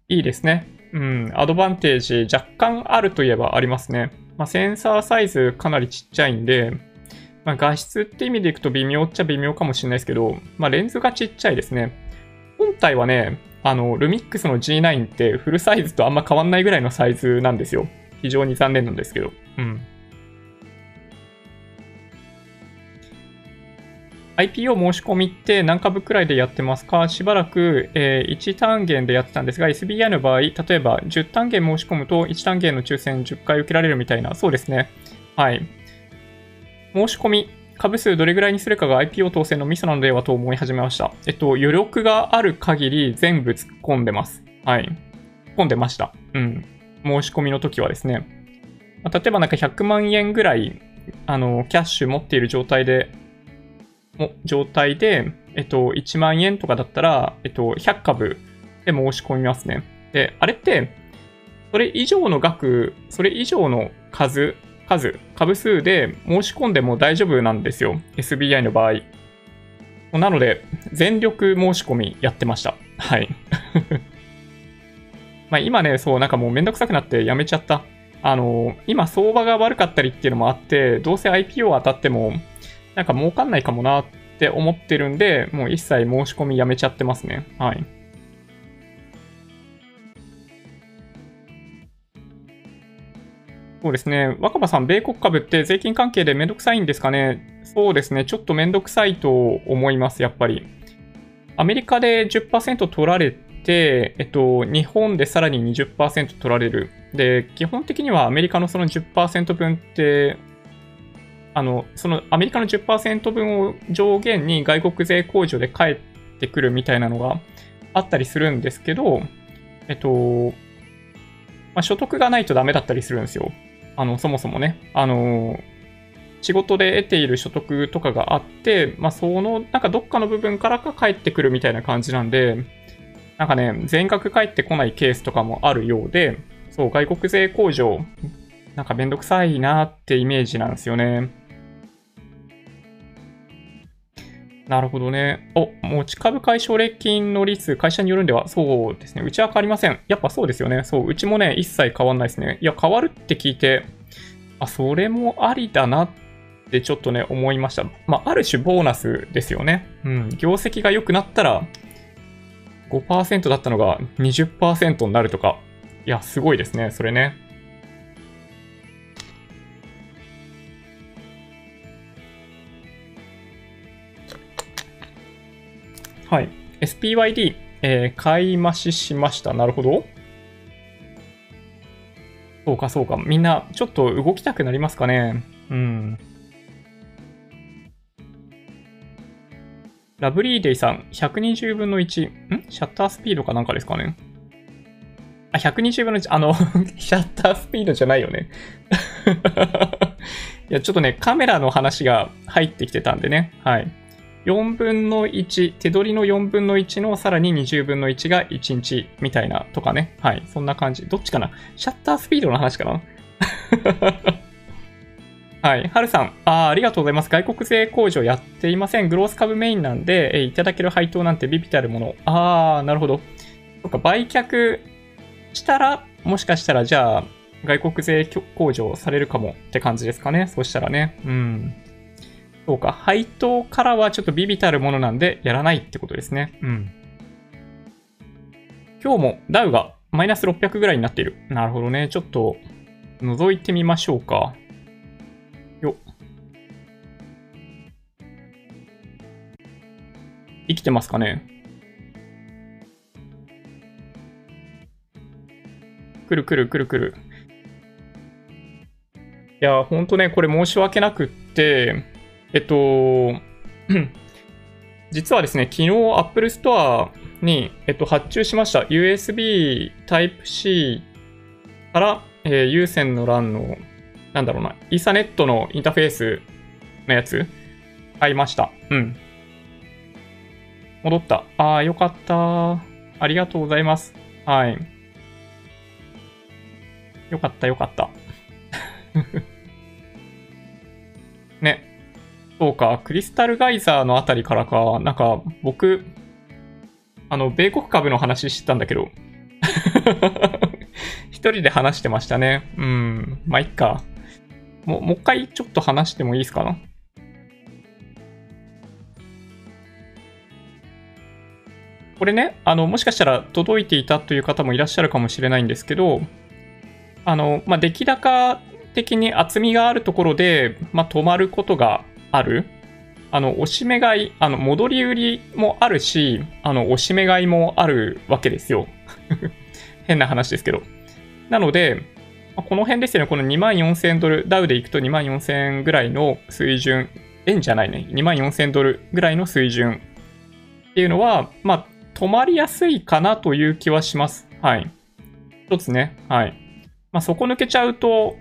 いいですね。うん、アドバンテージ若干あるといえばありますね。まあ、センサーサイズかなりちっちゃいんで、まあ、画質って意味でいくと微妙っちゃ微妙かもしれないですけど、まあ、レンズがちっちゃいですね。本体はね、あの、ルミックスの G9 ってフルサイズとあんま変わんないぐらいのサイズなんですよ。非常に残念なんですけど。うん。IPO 申し込みって何株くらいでやってますか？しばらく、えー、1単元でやってたんですが、SBI の場合、例えば10単元申し込むと1単元の抽選10回受けられるみたいな、そうですね。はい。申し込み、株数どれぐらいにするかが IPO 当選のミソなのではと思い始めました。えっと、余力がある限り全部突っ込んでます。はい。突っ込んでました。うん。申し込みの時はですね。ま、例えばなんか100万円ぐらい、あの、キャッシュ持っている状態でも状態で、えっと、1万円とかだったら、えっと、100株で申し込みますね。で、あれって、それ以上の額、それ以上の数、数、株数で申し込んでも大丈夫なんですよ。SBI の場合。なので、全力申し込みやってました。はい。まあ今ね、そう、なんかもうめんどくさくなってやめちゃった。あの、今相場が悪かったりっていうのもあって、どうせ IPO 当たっても、なんか儲かんないかもなって思ってるんで、もう一切申し込みやめちゃってますね。はい。そうですね。若葉さん、米国株って税金関係でめんどくさいんですかね？そうですね。ちょっとめんどくさいと思います、やっぱり。アメリカで10%取られて、えっと、日本でさらに20%取られる。で、基本的にはアメリカのその10%分ってあの、そのアメリカの10%分を上限に外国税控除で返ってくるみたいなのがあったりするんですけど、えっと、まあ、所得がないとダメだったりするんですよ。あの、そもそもね。あの、仕事で得ている所得とかがあって、まあ、その、なんかどっかの部分からか返ってくるみたいな感じなんで、なんかね、全額返ってこないケースとかもあるようで、そう、外国税控除、なんかめんどくさいなってイメージなんですよね。なるほどね。お、持ち株解消礼金の率、会社によるんでは、そうですね。うちは変わりません。やっぱそうですよね。そう、うちもね、一切変わんないですね。いや、変わるって聞いて、あ、それもありだなってちょっとね、思いました。まあ、ある種ボーナスですよね。うん。業績が良くなったら、5%だったのが20%になるとか。いや、すごいですね。それね。はい。SPYD、えー、買い増ししました。なるほど。そうか、そうか。みんな、ちょっと動きたくなりますかね。うん。ラブリーデイさん、120分の1。ん？シャッタースピードかなんかですかね？あ、120分の1。あの <laughs> シャッタースピードじゃないよね <laughs> いや、ちょっとね、カメラの話が入ってきてたんでね。はい。4分の1、手取りの4分の1のさらに20分の1が1日みたいなとかね。はい。そんな感じ。どっちかな？シャッタースピードの話かな？はい。はるさん。ああ、ありがとうございます。外国税控除やっていません。グロース株メインなんで、えいただける配当なんてビビたるもの。ああ、なるほど。そっか、売却したら、もしかしたら、じゃあ、外国税控除されるかもって感じですかね。そしたらね。うん。そうか、配当からはちょっとビビたるものなんでやらないってことですね。うん。今日もダウがマイナス600ぐらいになっている。なるほどね。ちょっと覗いてみましょうか。生きてますかね？くるくるくるくる。いや、ほんとね、これ申し訳なくって、えっと、<clears throat> 実はですね、昨日 Apple Store に、えっと、発注しました USB Type-C から、えー、有線の LAN の、なんだろうな、イーサネットのインターフェースのやつ、買いました。うん。戻った。ああ、よかった。ありがとうございます。はい。よかった、よかった。<laughs> ね。そうか、クリスタルガイザーのあたりからか、なんか僕、あの、米国株の話してたんだけど、<laughs> 一人で話してましたね。うん、まあ、いっか。もう、もう一回ちょっと話してもいいですかな？これね、あの、もしかしたら届いていたという方もいらっしゃるかもしれないんですけど、あの、まあ、出来高的に厚みがあるところで、まあ、止まることがある。あの、押し目買い、あの、戻り売りもあるし、あの、押し目買いもあるわけですよ。<laughs> 変な話ですけど。なので、この辺ですよね、この2万4000ドル、ダウでいくと2万4000ぐらいの水準、円じゃないね、2万4000ドルぐらいの水準っていうのは、まあ、止まりやすいかなという気はします。はい。一つね、はい。まあ、そこ抜けちゃうと、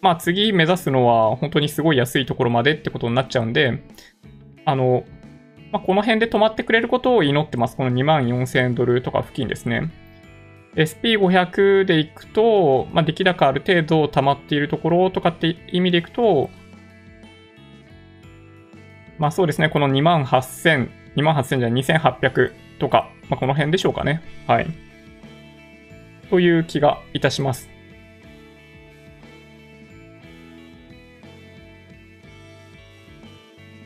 まあ、次目指すのは本当にすごい安いところまでってことになっちゃうんで、あの、まあ、この辺で止まってくれることを祈ってます。この2万4000ドルとか付近ですね。SP500 でいくと、まあ、出来高ある程度溜まっているところとかって意味でいくと、まあそうですね、この2万8000、2万8000じゃ2800とか、まあ、この辺でしょうかね。はい。という気がいたします。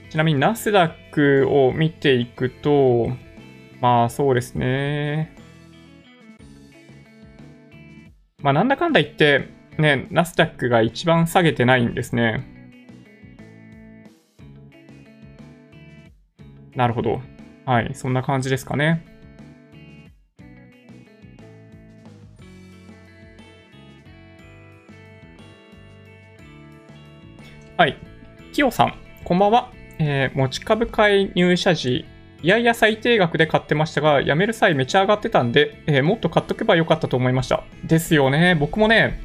ちなみにナスダックを見ていくと、まあそうですね。まあなんだかんだ言って、ね、ナスダックが一番下げてないんですね。なるほど。はい、そんな感じですかね。はい。きよさん、こんばんは。えー、持ち株買い入社時、いやいや最低額で買ってましたが、辞める際めちゃ上がってたんで、えー、もっと買っとけばよかったと思いました。ですよね。僕もね、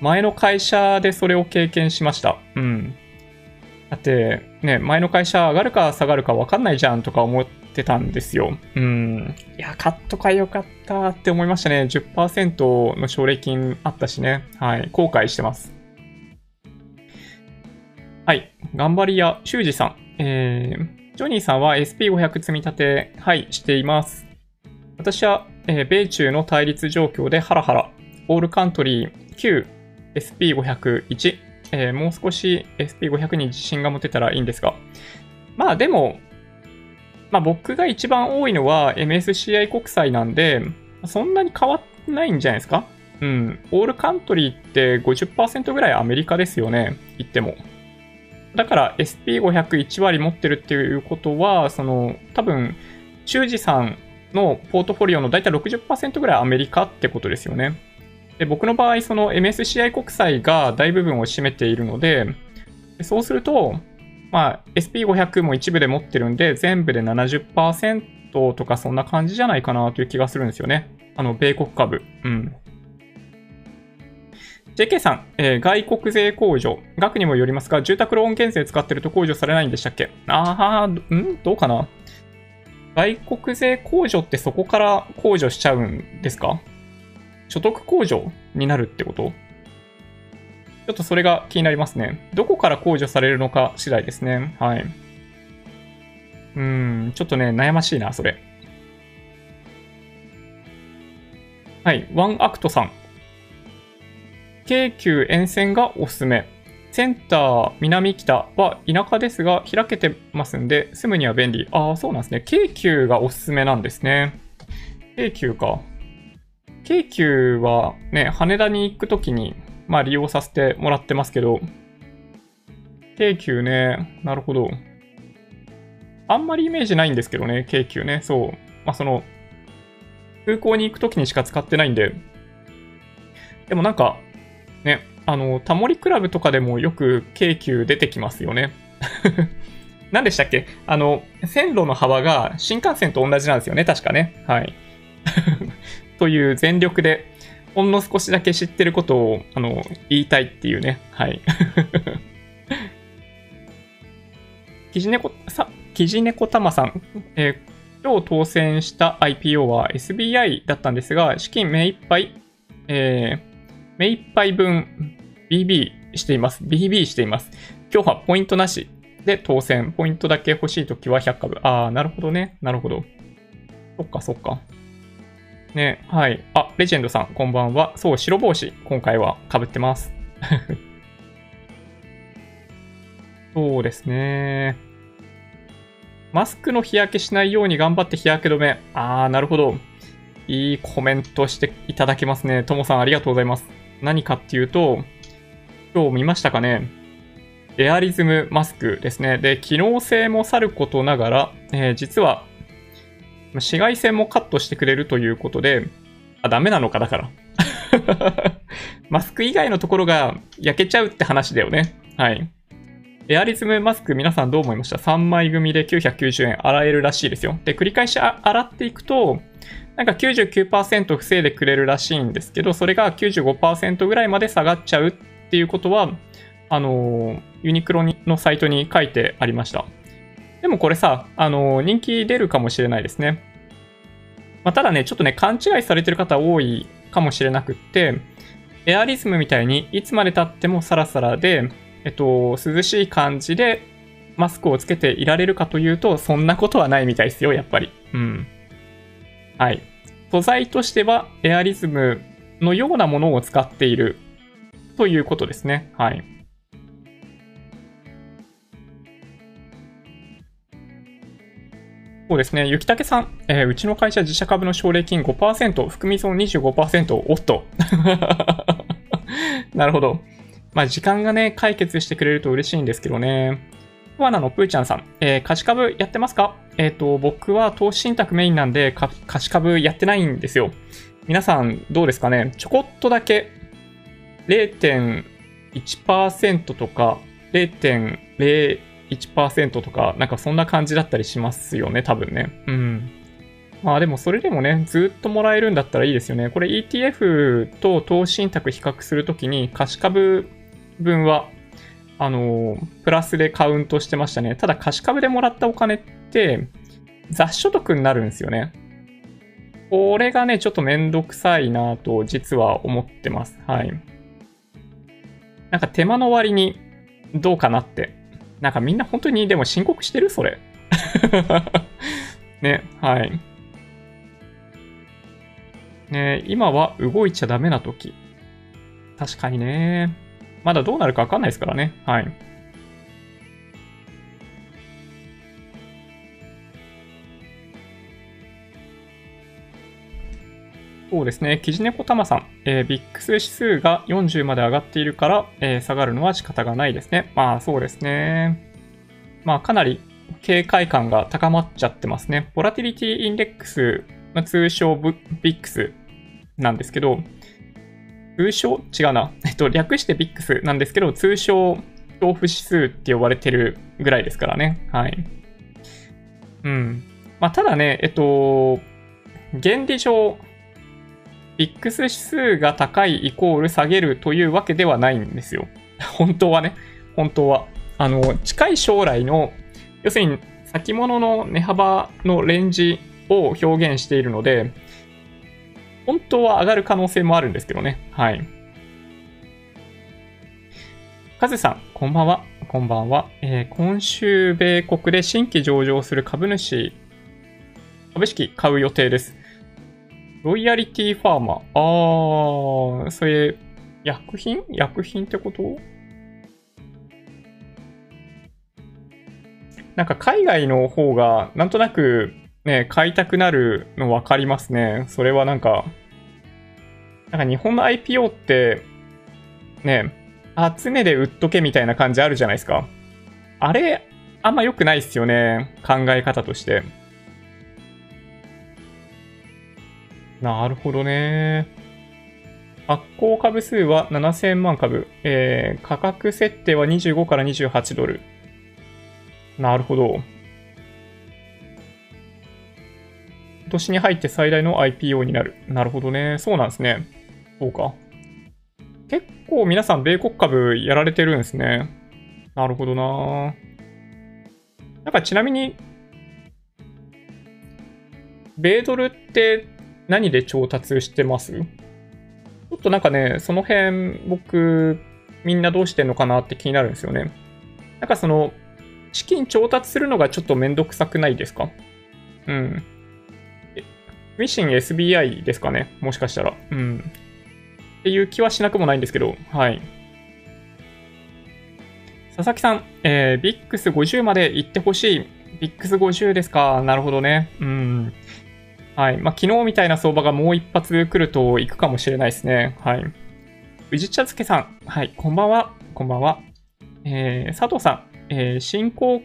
前の会社でそれを経験しました。うん。だって、ね、前の会社上がるか下がるか分かんないじゃんとか思ってたんですよ。うん。いや、買っとかよかったって思いましたね。10%の奨励金あったしね。はい。後悔してます。はい。頑張り屋、修二さん。えー、ジョニーさんは SP500 積み立て、はい、しています。私は、えー、米中の対立状況でハラハラ、オールカントリー9、SP501、えー、もう少し SP500 に自信が持てたらいいんですが。まあでも、まあ僕が一番多いのは MSCI 国債なんで、そんなに変わってないんじゃないですか？うん。オールカントリーって50%ぐらいアメリカですよね。言っても。だから SP501 割持ってるっていうことは、その、多分、修二さんのポートフォリオのだいたい60%ぐらいアメリカってことですよね。で僕の場合、その MSCI 国債が大部分を占めているので、そうすると、まあ、SP500 も一部で持ってるんで、全部で70%とかそんな感じじゃないかなという気がするんですよね。あの、米国株。うん。JK さん、えー、外国税控除。額にもよりますが、住宅ローン減税使ってると控除されないんでしたっけ？ああ、ん？どうかな？外国税控除ってそこから控除しちゃうんですか？所得控除になるってこと？ちょっとそれが気になりますね。どこから控除されるのか次第ですね。はい。うん、ちょっとね、悩ましいな、それ。はい、ワンアクトさん。京急沿線がおすすめ。センター南北は田舎ですが開けてますんで、住むには便利。ああ、そうなんですね。京急がおすすめなんですね。京急か。京急はね、羽田に行くときに、まあ利用させてもらってますけど、京急ね、なるほど。あんまりイメージないんですけどね、京急ね。そう。まあその、空港に行くときにしか使ってないんで。でもなんか、ね、あの、タモリクラブとかでもよく京急出てきますよね。<laughs> 何でしたっけ？あの、線路の幅が新幹線と同じなんですよね、確かね。はい。<laughs> という全力で、ほんの少しだけ知ってることを、あの、言いたいっていうね。はい。<laughs> キジネコ、さ、キジネコタマさん、えー、今日当選した IPO は SBI だったんですが、資金目いっぱい、えー、目いっぱい分 BB しています。BB しています。今日はポイントなしで当選。ポイントだけ欲しいときは100株。ああ、なるほどね。なるほど。そっかそっか。ね、はい。あ、レジェンドさん、こんばんは。そう、白帽子、今回は被ってます。<laughs> そうですね。マスクの日焼けしないように頑張って日焼け止め。あー、なるほど。いいコメントしていただけますね。ともさんありがとうございます。何かっていうと、今日見ましたかねエアリズムマスクですね。で、機能性もさることながら、えー、実は、紫外線もカットしてくれるということで、あ、ダメなのか、だから。<laughs> マスク以外のところが焼けちゃうって話だよね。はい。エアリズムマスク皆さんどう思いました ?3 枚組で990円洗えるらしいですよ。で、繰り返し洗っていくと、なんか99%防いでくれるらしいんですけど、それが95%ぐらいまで下がっちゃうっていうことは、あの、ユニクロのサイトに書いてありました。でもこれさ、あの、人気出るかもしれないですね。まあ、ただね、ちょっとね、勘違いされてる方多いかもしれなくって、エアリズムみたいにいつまで経ってもサラサラで、えっと、涼しい感じでマスクをつけていられるかというと、そんなことはないみたいですよ、やっぱり。うん。はい。素材としては、エアリズムのようなものを使っているということですね。はい。そうですね。雪武さん、えー、うちの会社自社株の奨励金5%、含み損25%、おっと。<laughs> なるほど。まあ、時間がね、解決してくれると嬉しいんですけどね。ワナのプーちゃんさん、えー、貸し株やってますか？えっ、ー、と、僕は投資信託メインなんで、貸し株やってないんですよ。皆さんどうですかね？ちょこっとだけ0.1%とか0.0 1%とか、なんかそんな感じだったりしますよね、多分ね。うん。まあでもそれでもね、ずっともらえるんだったらいいですよね。これ ETF と投資信託比較するときに貸し株分は、あの、プラスでカウントしてましたね。ただ貸し株でもらったお金って、雑所得になるんですよね。これがね、ちょっとめんどくさいなと実は思ってます。はい。なんか手間の割にどうかなって。なんかみんな本当にでも申告してる？それ。<laughs> ね、はい。ね今は動いちゃダメな時。確かにね。まだどうなるかわかんないですからね。はい。そうですね。キジネコタマさん、えー、ビックス指数が40まで上がっているから、えー、下がるのは仕方がないですね。まあそうですね。まあかなり警戒感が高まっちゃってますね。ボラティリティインデックス、まあ、通称ビックスなんですけど、通称？違うな。<laughs> えっと、略してビックスなんですけど、通称恐怖指数って呼ばれてるぐらいですからね。はい。うん。まあ、ただね、えっと、原理上、ビックス指数が高いイコール下げるというわけではないんですよ。<laughs> 本当はね。本当は。あの、近い将来の、要するに先物の値幅のレンジを表現しているので、本当は上がる可能性もあるんですけどね。はい。カズさん、こんばんは。こんばんは。えー、今週、米国で新規上場する株主、株式買う予定です。ロイヤリティファーマー。あー、それ、薬品？薬品ってこと？なんか海外の方がなんとなくね、買いたくなるの分かりますね。それはなんか、なんか日本の IPO って、ね、あ、常で売っとけみたいな感じあるじゃないですか。あれ、あんま良くないっすよね。考え方として。なるほどね。発行株数は7000万株。えー、価格設定は25から28ドル。なるほど。今年に入って最大の IPO になる。なるほどね。そうなんですね。そうか。結構皆さん米国株やられてるんですね。なるほどななんかちなみに、米ドルって何で調達してます？ちょっとなんかね、その辺僕、みんなどうしてんのかなって気になるんですよね。なんかその、資金調達するのがちょっとめんどくさくないですか？うん。ミシン SBI ですかね？もしかしたら。うん。っていう気はしなくもないんですけど、はい。佐々木さん、えー、ビックス50まで行ってほしいビックス50ですか？なるほどね。うん。はい。まあ、昨日みたいな相場がもう一発来ると行くかもしれないですね。はい。宇治茶漬けさん。はい。こんばんは。こんばんは。えー、佐藤さん。えー、新興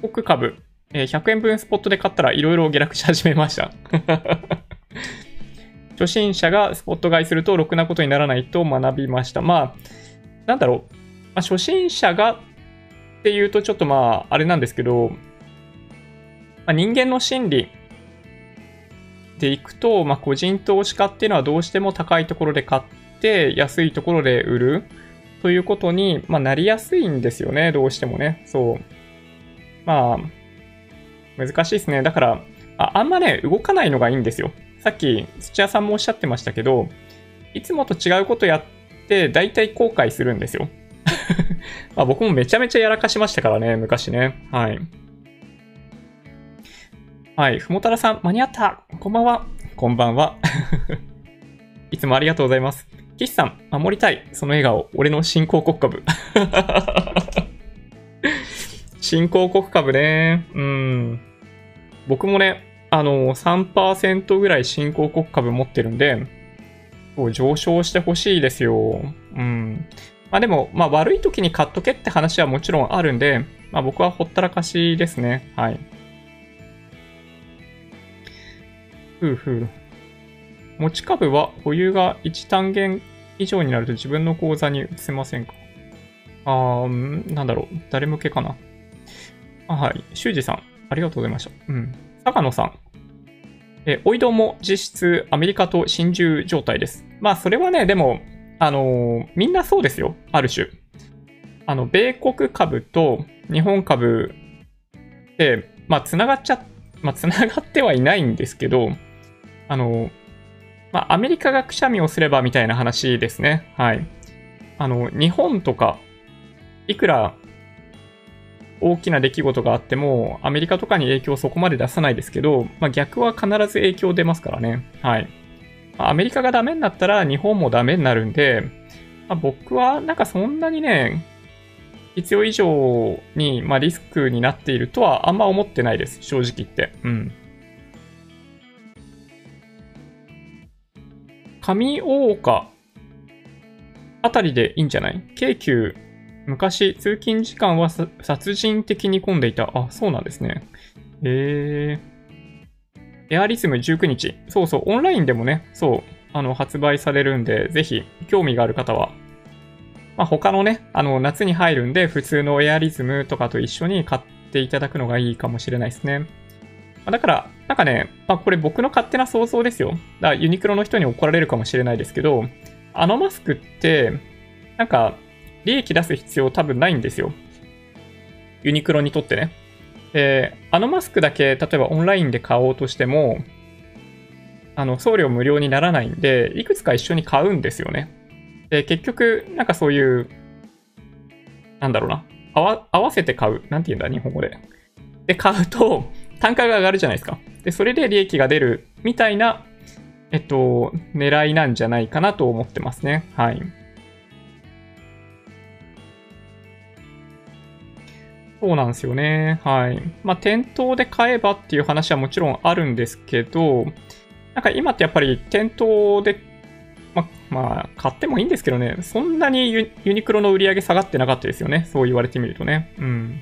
国株、えー、100円分スポットで買ったらいろいろ下落し始めました。<laughs> 初心者がスポット買いするとろくなことにならないと学びました。まあ、なんだろう。まあ、初心者がっていうとちょっとまあ、あれなんですけど、まあ、人間の心理でいくと、まあ、個人投資家っていうのはどうしても高いところで買って安いところで売るということに、まあ、なりやすいんですよね、どうしてもね。そう。まあ、難しいですね。だからあ、あんまね、動かないのがいいんですよ。さっき土屋さんもおっしゃってましたけど、いつもと違うことやって、大体後悔するんですよ。<laughs> まあ僕もめちゃめちゃやらかしましたからね、昔ね。はい。はい。ふもたらさん、間に合ったこんばんは。こんばんは。<laughs> いつもありがとうございます。岸さん、守りたい。その笑顔。俺の新興国株。<laughs> 新興国株ね。うん。僕もね、あの、3%ぐらい新興国株持ってるんで、上昇してほしいですよ。うん。まあでも、まあ悪い時に買っとけって話はもちろんあるんで、まあ僕はほったらかしですね。はい。ふうふう。持ち株は保有が1単元以上になると自分の口座に移せませんか？あー、なんだろう。誰向けかな？あ、はい。修二さん、ありがとうございました。うん。坂野さん。え、おいども実質アメリカと心中状態です。まあ、それはね、でも、あのー、みんなそうですよ。ある種。あの、米国株と日本株って、まあ、つながっちゃ、まあ、つながってはいないんですけど、あの、まあ、アメリカがくしゃみをすればみたいな話ですね。はい。あの、日本とか、いくら大きな出来事があっても、アメリカとかに影響をそこまで出さないですけど、まあ、逆は必ず影響出ますからね。はい。まあ、アメリカがダメになったら日本もダメになるんで、まあ、僕はなんかそんなにね、必要以上に、ま、リスクになっているとはあんま思ってないです。正直言って。うん。上大岡あたりでいいんじゃない？京急昔、通勤時間は殺人的に混んでいた。あ、そうなんですね。へえ。エアリズム19日。そうそう、オンラインでもね、そう、あの、発売されるんで、ぜひ、興味がある方は、まあ、他のね、あの、夏に入るんで、普通のエアリズムとかと一緒に買っていただくのがいいかもしれないですね。だから、なんかね、まあ、これ僕の勝手な想像ですよ。だからユニクロの人に怒られるかもしれないですけど、あのマスクって、なんか、利益出す必要多分ないんですよ。ユニクロにとってね。で、あのマスクだけ、例えばオンラインで買おうとしても、あの、送料無料にならないんで、いくつか一緒に買うんですよね。で、結局、なんかそういう、なんだろうな。合わ合わせて買う。なんて言うんだ、日本語で。で、買うと、単価が上がるじゃないですか。で、それで利益が出るみたいな、えっと、狙いなんじゃないかなと思ってますね。はい。そうなんですよね。はい。まあ、店頭で買えばっていう話はもちろんあるんですけど、なんか今ってやっぱり店頭で、ま、まあ、買ってもいいんですけどね、そんなにユニクロの売り上げ下がってなかったですよね。そう言われてみるとね。うん。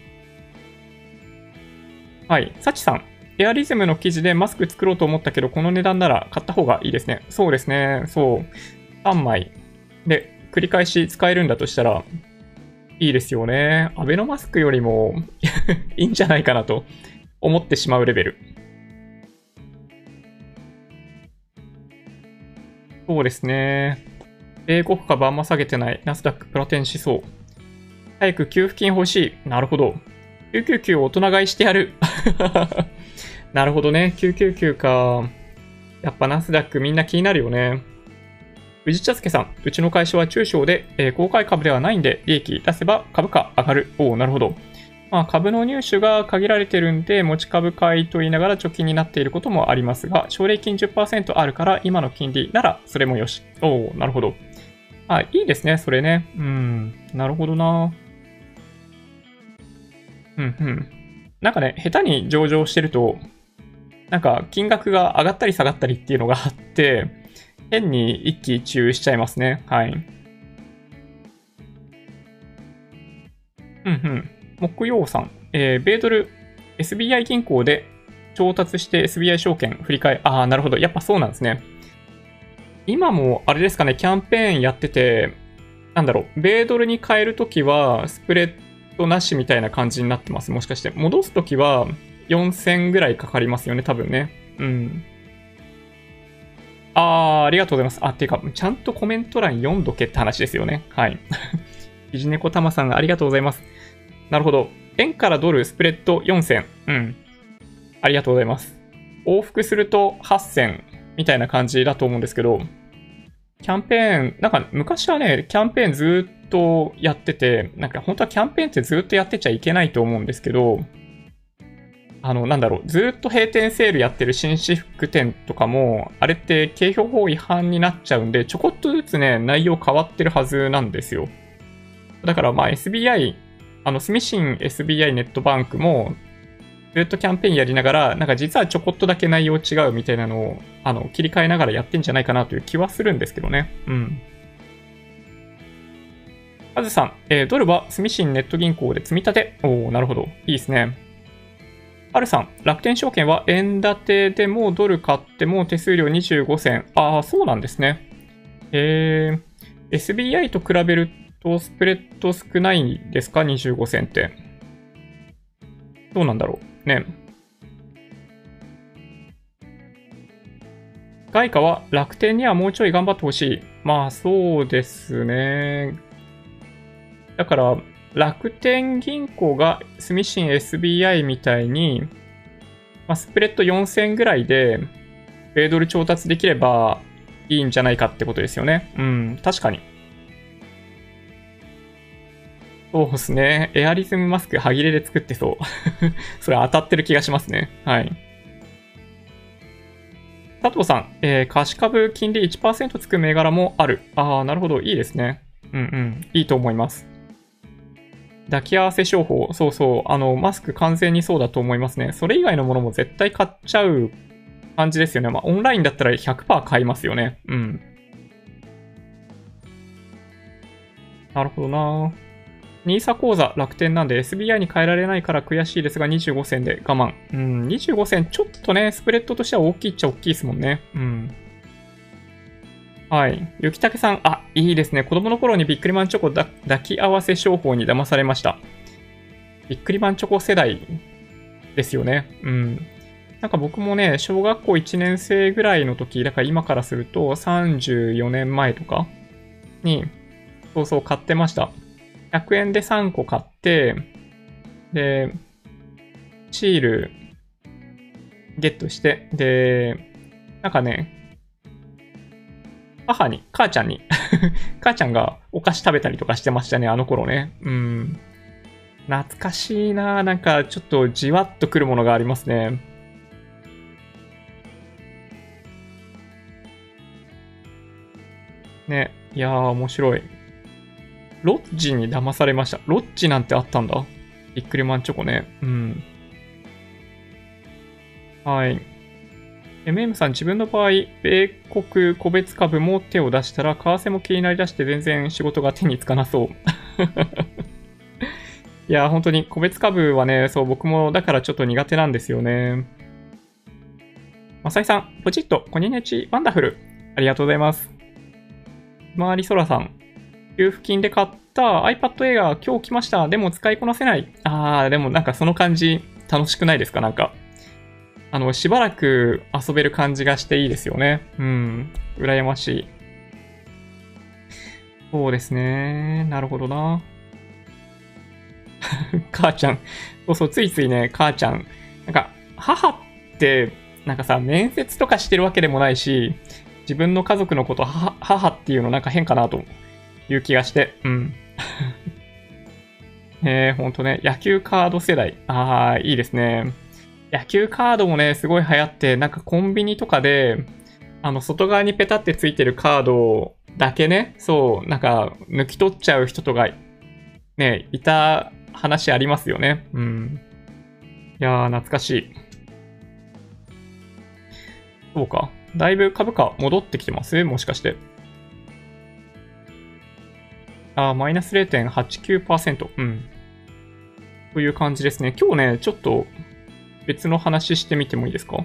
はい。サチさん。エアリズムの記事でマスク作ろうと思ったけど、この値段なら買った方がいいですね。そうですね。そう。3枚で繰り返し使えるんだとしたら、いいですよね。アベノマスクよりも <laughs> いいんじゃないかなと思ってしまうレベル。そうですね。米国株あんま下げてない。ナスダックプラテンしそう。早く給付金欲しい。なるほど。999大人買いしてやる。<laughs> なるほどね。999か。やっぱナスダックみんな気になるよね。藤茶助さん、うちの会社は中小で、えー、公開株ではないんで、利益出せば株価上がる。おお、なるほど。まあ、株の入手が限られてるんで、持ち株買いと言いながら貯金になっていることもありますが、奨励金10%あるから今の金利ならそれもよし。おお、なるほど。あ、いいですね、それね。うん、なるほどな。うん、うん。なんかね、下手に上場してると、なんか金額が上がったり下がったりっていうのがあって、変に一喜一憂しちゃいますね。はい。うんうん。木曜さん。えー、米ドル SBI 銀行で調達して SBI 証券振り替え。ああ、なるほど。やっぱそうなんですね。今もあれですかね、キャンペーンやってて、なんだろう、米ドルに変えるときはスプレッドなしみたいな感じになってます。もしかして。戻すときは4000ぐらいかかりますよね、多分ね。うん。あー、ありがとうございます。あ、っていうか、ちゃんとコメント欄読んどけって話ですよね。はい。<laughs> ひじねこたまさんありがとうございます。なるほど。円からドルスプレッド4000。うん。ありがとうございます。往復すると8000みたいな感じだと思うんですけど、キャンペーン、なんか昔はね、キャンペーンずっとやってて、なんか本当はキャンペーンってずっとやってちゃいけないと思うんですけど、あの、なんだろう、ずっと閉店セールやってる紳士服店とかも、あれって景品法違反になっちゃうんで、ちょこっとずつね、内容変わってるはずなんですよ。だからまあ SBI、あの、スミシン SBI ネットバンクも、ずっとキャンペーンやりながら、なんか実はちょこっとだけ内容違うみたいなのを、あの、切り替えながらやってんじゃないかなという気はするんですけどね。うん。カズさん、えー、ドルはスミシンネット銀行で積み立て。おー、なるほど。いいですね。ハルさん、楽天証券は円建てでもドル買っても手数料25銭。ああ、そうなんですね。えー、SBI と比べるとスプレッド少ないですか ?25 銭って。どうなんだろう。ね。外貨は楽天にはもうちょい頑張ってほしい。まあそうですね。だから、楽天銀行がスミシン SBI みたいに、まあ、スプレッド4000ぐらいで、米ドル調達できればいいんじゃないかってことですよね。うん、確かに。そうですね。エアリズムマスク、歯切れで作ってそう。<laughs> それ当たってる気がしますね。はい。佐藤さん、えー、貸株金利1%つく銘柄もある。ああ、なるほど。いいですね。うんうん。いいと思います。抱き合わせ商法。そうそう。あの、マスク完全にそうだと思いますね。それ以外のものも絶対買っちゃう感じですよね。まあ、オンラインだったら100%買いますよね。うん。なるほどな NISA 口座楽天なんで SBI に変えられないから悔しいですが25銭で我慢。うん、25銭ちょっとね、スプレッドとしては大きいっちゃ大きいですもんね。うん。はい。ゆきたけさん、あ、いいですね。子供の頃にビックリマンチョコ抱き合わせ商法に騙されました。ビックリマンチョコ世代ですよね。うん。なんか僕もね、小学校1年生ぐらいの時、だから今からすると34年前とかに、そうそう買ってました。100円で3個買って、で、シールゲットして、で、なんかね、母に、母ちゃんに <laughs> 母ちゃんがお菓子食べたりとかしてましたね、あの頃ね。うん。懐かしいななんかちょっとじわっとくるものがありますね。ね。いやー、面白い。ロッジに騙されました。ロッジなんてあったんだ。ビックリマンチョコね。うん。はい。MM さん、自分の場合、米国個別株も手を出したら、為替も気になりだして全然仕事が手につかなそう。<laughs> いや、本当に個別株はね、そう、僕もだからちょっと苦手なんですよね。まさいさん、ポチッと、コニネチ、ワンダフル。ありがとうございます。ひまわりそらさん、給付金で買った iPad Air 今日来ました。でも使いこなせない。あー、でもなんかその感じ楽しくないですか？なんか。あの、しばらく遊べる感じがしていいですよね。うん。羨ましい。そうですね。なるほどな。<laughs> 母ちゃん。そうそう、ついついね、母ちゃん。なんか、母って、なんかさ、面接とかしてるわけでもないし、自分の家族のこと母っていうのなんか変かなという気がして、うん。<laughs> えー、ほんとね、野球カード世代。あー、いいですね。野球カードもね、すごい流行って、なんかコンビニとかで、あの、外側にペタってついてるカードだけね、そう、なんか、抜き取っちゃう人とか、ね、いた話ありますよね。うん。いやー、懐かしい。そうか。だいぶ株価戻ってきてます？もしかして。あー、マイナス0.89%。うん。という感じですね。今日ね、ちょっと別の話してみてもいいですか？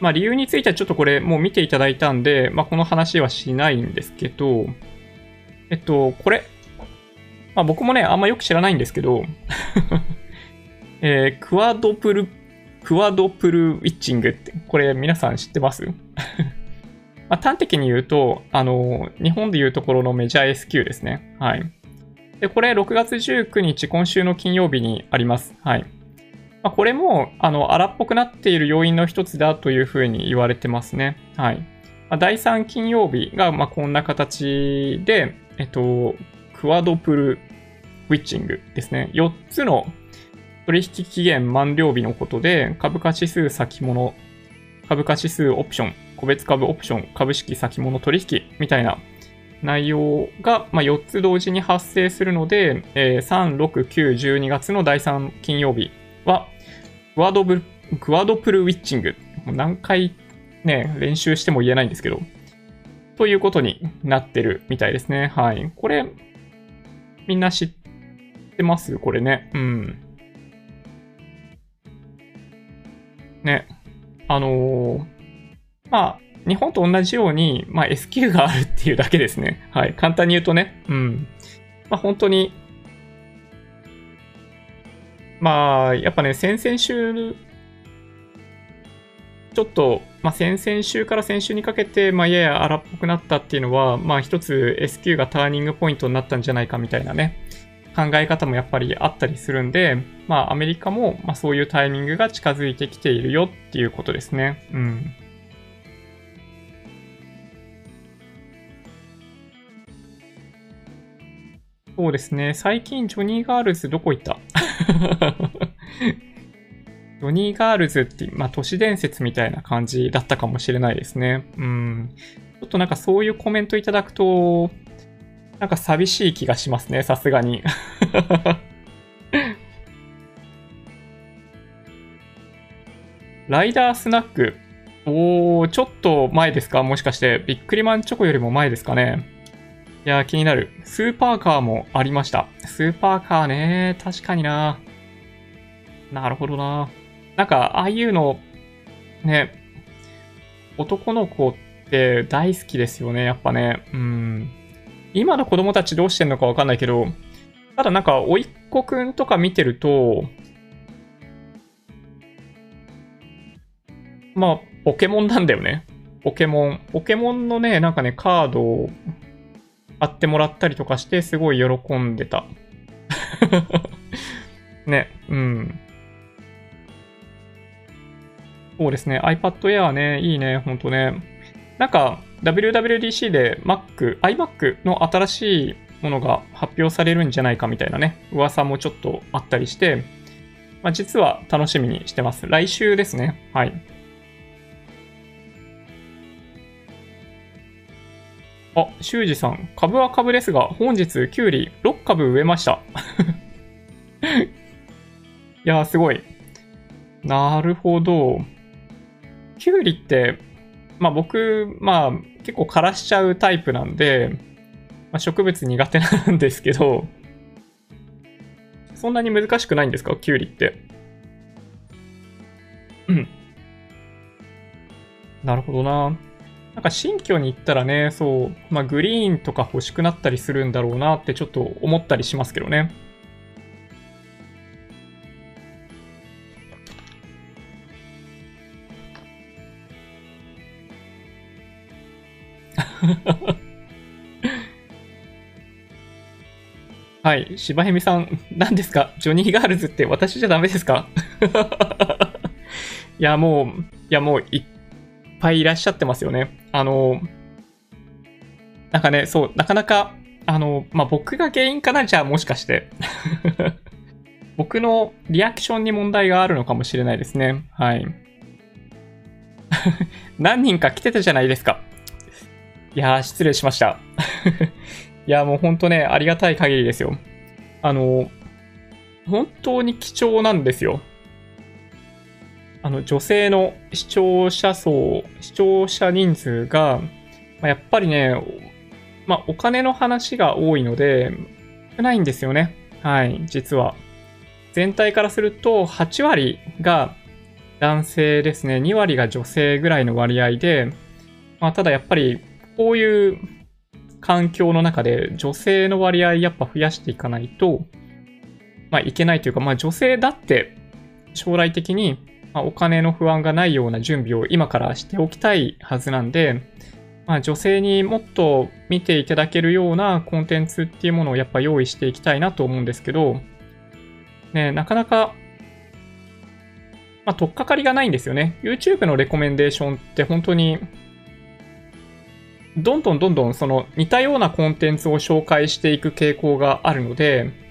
まあ理由についてはちょっとこれもう見ていただいたんで、まあこの話はしないんですけど、えっと、これ。まあ僕もね、あんまよく知らないんですけど、<laughs> えー、クワドプル、クワドプルウィッチングって、これ皆さん知ってます？<laughs> まあ、端的に言うと、あの、日本で言うところのメジャー S q ですね。はい。で、これ6月19日、今週の金曜日にあります。はい。まあ、これも、あの、荒っぽくなっている要因の一つだというふうに言われてますね。はい。まあ、第3金曜日が、ま、こんな形で、えっと、クワドプルウィッチングですね。4つの取引期限満了日のことで、株価指数先物、株価指数オプション、個別株オプション、株式先物取引みたいな内容が、まあ、4つ同時に発生するので、えー、3、6、9、12月の第3金曜日は、クワドブクワドプルウィッチング。もう何回ね、練習しても言えないんですけど、ということになってるみたいですね。はい。これ、みんな知ってます？これね。うん。ね。あのー、まあ、日本と同じように、まあ、SQ があるっていうだけですね。はい。簡単に言うとね。うん。まあ、本当に、まあ、やっぱね、先々週、ちょっと、まあ、先々週から先週にかけて、まあ、やや荒っぽくなったっていうのは、まあ、一つ SQ がターニングポイントになったんじゃないかみたいなね、考え方もやっぱりあったりするんで、まあ、アメリカも、まあ、そういうタイミングが近づいてきているよっていうことですね。うん。そうですね。最近、ジョニー・ガールズどこ行った？<laughs> ジョニー・ガールズって、まあ、都市伝説みたいな感じだったかもしれないですね。うん。ちょっとなんかそういうコメントいただくと、なんか寂しい気がしますね、さすがに。<laughs> ライダースナック。おー、ちょっと前ですか？もしかして。ビックリマンチョコよりも前ですかね？いやー、気になる。スーパーカーもありました。スーパーカーね、確かにな。なるほどな。なんか、ああいうの、ね、男の子って大好きですよね、やっぱね。うん。今の子供たちどうしてんのかわかんないけど、ただなんか、甥っ子くんとか見てると、まあ、ポケモンなんだよね。ポケモン。ポケモンのね、なんかね、カードを買ってもらったりとかして、すごい喜んでた。<laughs> ね、うん。そうですね、iPad Air ね、いいね、ほんとね。なんか、WWDC で Mac、iMac の新しいものが発表されるんじゃないかみたいなね、噂もちょっとあったりして、まあ、実は楽しみにしてます。来週ですね。はい。あ、修二さん。株は株ですが、本日、キュウリ6株植えました。<laughs> いやー、すごい。なるほど。キュウリって、まあ僕、まあ結構枯らしちゃうタイプなんで、まあ、植物苦手なんですけど、そんなに難しくないんですか？キュウリって。うん。なるほどな。なんか新居に行ったらね、そう、まあグリーンとか欲しくなったりするんだろうなってちょっと思ったりしますけどね。<laughs> はい。柴ヘミさん、何ですか？ジョニーガールズって私じゃダメですか？<laughs> いや、もう、いや、もう、いっぱいいらっしゃってますよね。あの、なんかね、そう、なかなか、あの、まあ、僕が原因かなじゃあもしかして。<laughs> 僕のリアクションに問題があるのかもしれないですね。はい。<laughs> 何人か来てたじゃないですか。いやー、失礼しました。<laughs> いや、もうほんとね、ありがたい限りですよ。あの、本当に貴重なんですよ。あの、女性の視聴者層、視聴者人数が、ま、やっぱりね、まあ、お金の話が多いので、少ないんですよね。はい、実は。全体からすると、8割が男性ですね。2割が女性ぐらいの割合で、まあ、ただやっぱり、こういう環境の中で女性の割合やっぱ増やしていかないと、まあ、いけないというか、まあ、女性だって将来的にまお金の不安がないような準備を今からしておきたいはずなんで、まあ、女性にもっと見ていただけるようなコンテンツっていうものをやっぱ用意していきたいなと思うんですけど、ね、なかなか、まあ、取っかかりがないんですよね。YouTube のレコメンデーションって本当に、どんどんどんどんその似たようなコンテンツを紹介していく傾向があるので、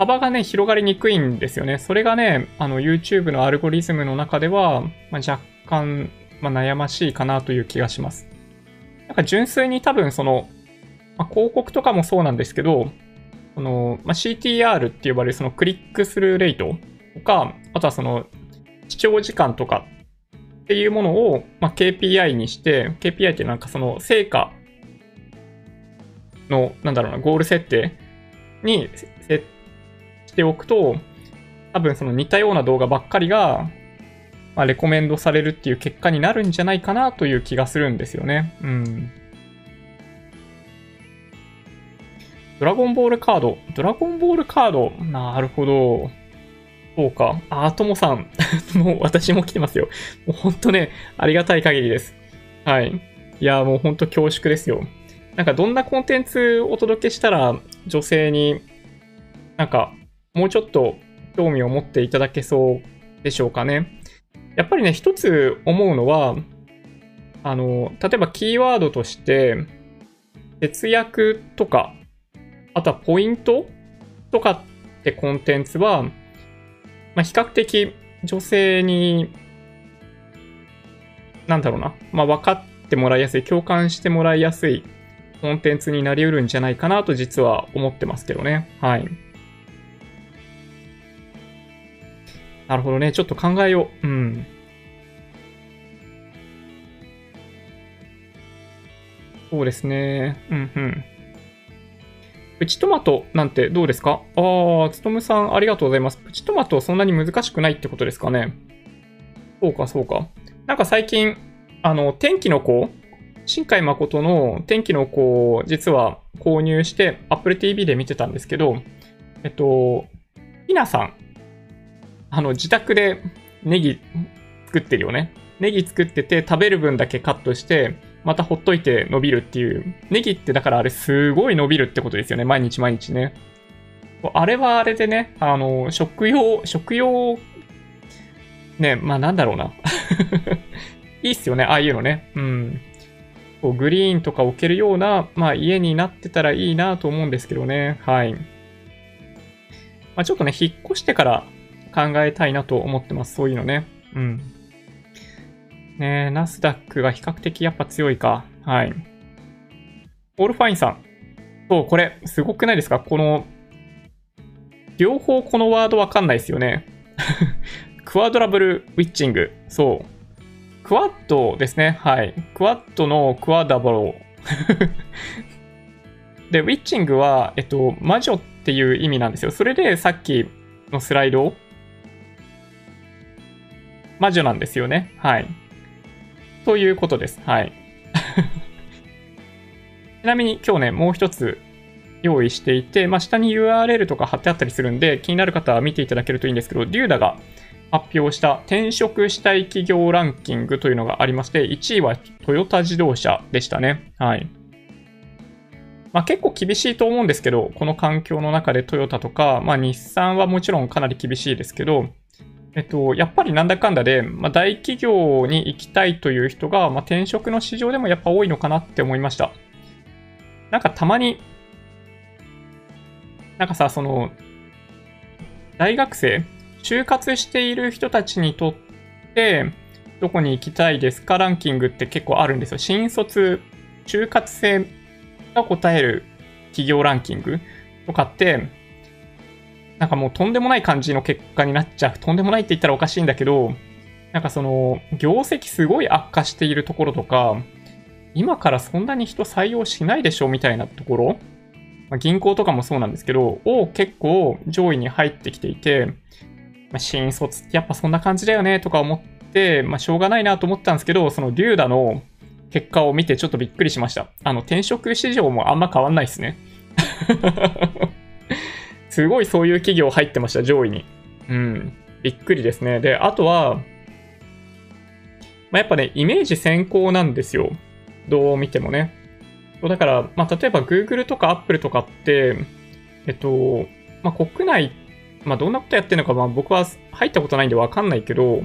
幅がね、広がりにくいんですよね。それがね、あの YouTube のアルゴリズムの中では、まあ、若干、まあ、悩ましいかなという気がします。なんか純粋に多分その、まあ、広告とかもそうなんですけど、その、まあ、CTR って呼ばれるそのクリックスルーレートとか、あとはその視聴時間とかっていうものを、まあ、KPI にして、KPI ってなんかその成果の、なんだろうな、ゴール設定に設しておくと、多分その似たような動画ばっかりが、まあ、レコメンドされるっていう結果になるんじゃないかなという気がするんですよね。うん。ドラゴンボールカード。ドラゴンボールカード。なるほど。そうか。あ、ともさん。<laughs> もう私も来てますよ。もうほんとね、ありがたい限りです。はい。いや、もうほんと恐縮ですよ。なんかどんなコンテンツお届けしたら女性になんかもうちょっと興味を持っていただけそうでしょうかね。やっぱりね、一つ思うのは、あの、例えばキーワードとして、節約とか、あとはポイントとかってコンテンツは、まあ、比較的女性に、なんだろうな、まあ、分かってもらいやすい、共感してもらいやすいコンテンツになりうるんじゃないかなと実は思ってますけどね。はい。なるほどね。ちょっと考えよう。うん。そうですね。うんうん。プチトマトなんてどうですか？ああ、つとむさんありがとうございます。プチトマトそんなに難しくないってことですかね？そうか、そうか。なんか最近、あの、天気の子新海誠の天気の子を実は購入して Apple TV で見てたんですけど、えっと、ひなさんあの、自宅でネギ作ってるよね。ネギ作ってて食べる分だけカットして、またほっといて伸びるっていう。ネギってだからあれすごい伸びるってことですよね。毎日毎日ね。あれはあれでね、あの、食用、食用、ね、まあなんだろうな。<laughs> いいっすよね、ああいうのね。うん。こうグリーンとか置けるような、まあ家になってたらいいなと思うんですけどね。はい。まあちょっとね、引っ越してから考えたいなと思ってます。そういうのね。うん。ねえナスダックが比較的やっぱ強いか。はい。オールファインさん。そう、これ、すごくないですか？この、両方このワードわかんないですよね。<laughs> クワドラブルウィッチング。そう。クワッドですね。はい。クワッドのクワダブル。<laughs> で、ウィッチングは、えっと、魔女っていう意味なんですよ。それでさっきのスライド魔女なんですよね。はい。ということです。はい。<laughs> ちなみに今日ね、もう一つ用意していて、まあ、下に URL とか貼ってあったりするんで、気になる方は見ていただけるといいんですけど、デューダが発表した転職したい企業ランキングというのがありまして、1位はトヨタ自動車でしたね。はい。まあ、結構厳しいと思うんですけど、この環境の中でトヨタとか、まあ、日産はもちろんかなり厳しいですけど、えっと、やっぱりなんだかんだで、まあ、大企業に行きたいという人が、まあ、転職の市場でもやっぱ多いのかなって思いました。なんかたまに、なんかさ、その、大学生、就活している人たちにとって、どこに行きたいですか？ランキングって結構あるんですよ。新卒、就活生が答える企業ランキングとかって、なんかもうとんでもない感じの結果になっちゃう。とんでもないって言ったらおかしいんだけど、なんかその、業績すごい悪化しているところとか、今からそんなに人採用しないでしょみたいなところ、まあ、銀行とかもそうなんですけど、を結構上位に入ってきていて、まあ、新卒ってやっぱそんな感じだよねとか思って、まあ、しょうがないなと思ったんですけど、そのリューダの結果を見てちょっとびっくりしました。あの、転職市場もあんま変わんないですね。すごいそういう企業入ってました、上位に。うん。びっくりですね。で、あとは、まあ、やっぱね、イメージ先行なんですよ。どう見てもね。だから、まあ、例えば Google とか Apple とかって、えっと、まあ、国内、まあ、どんなことやってるのか、まあ、僕は入ったことないんでわかんないけど、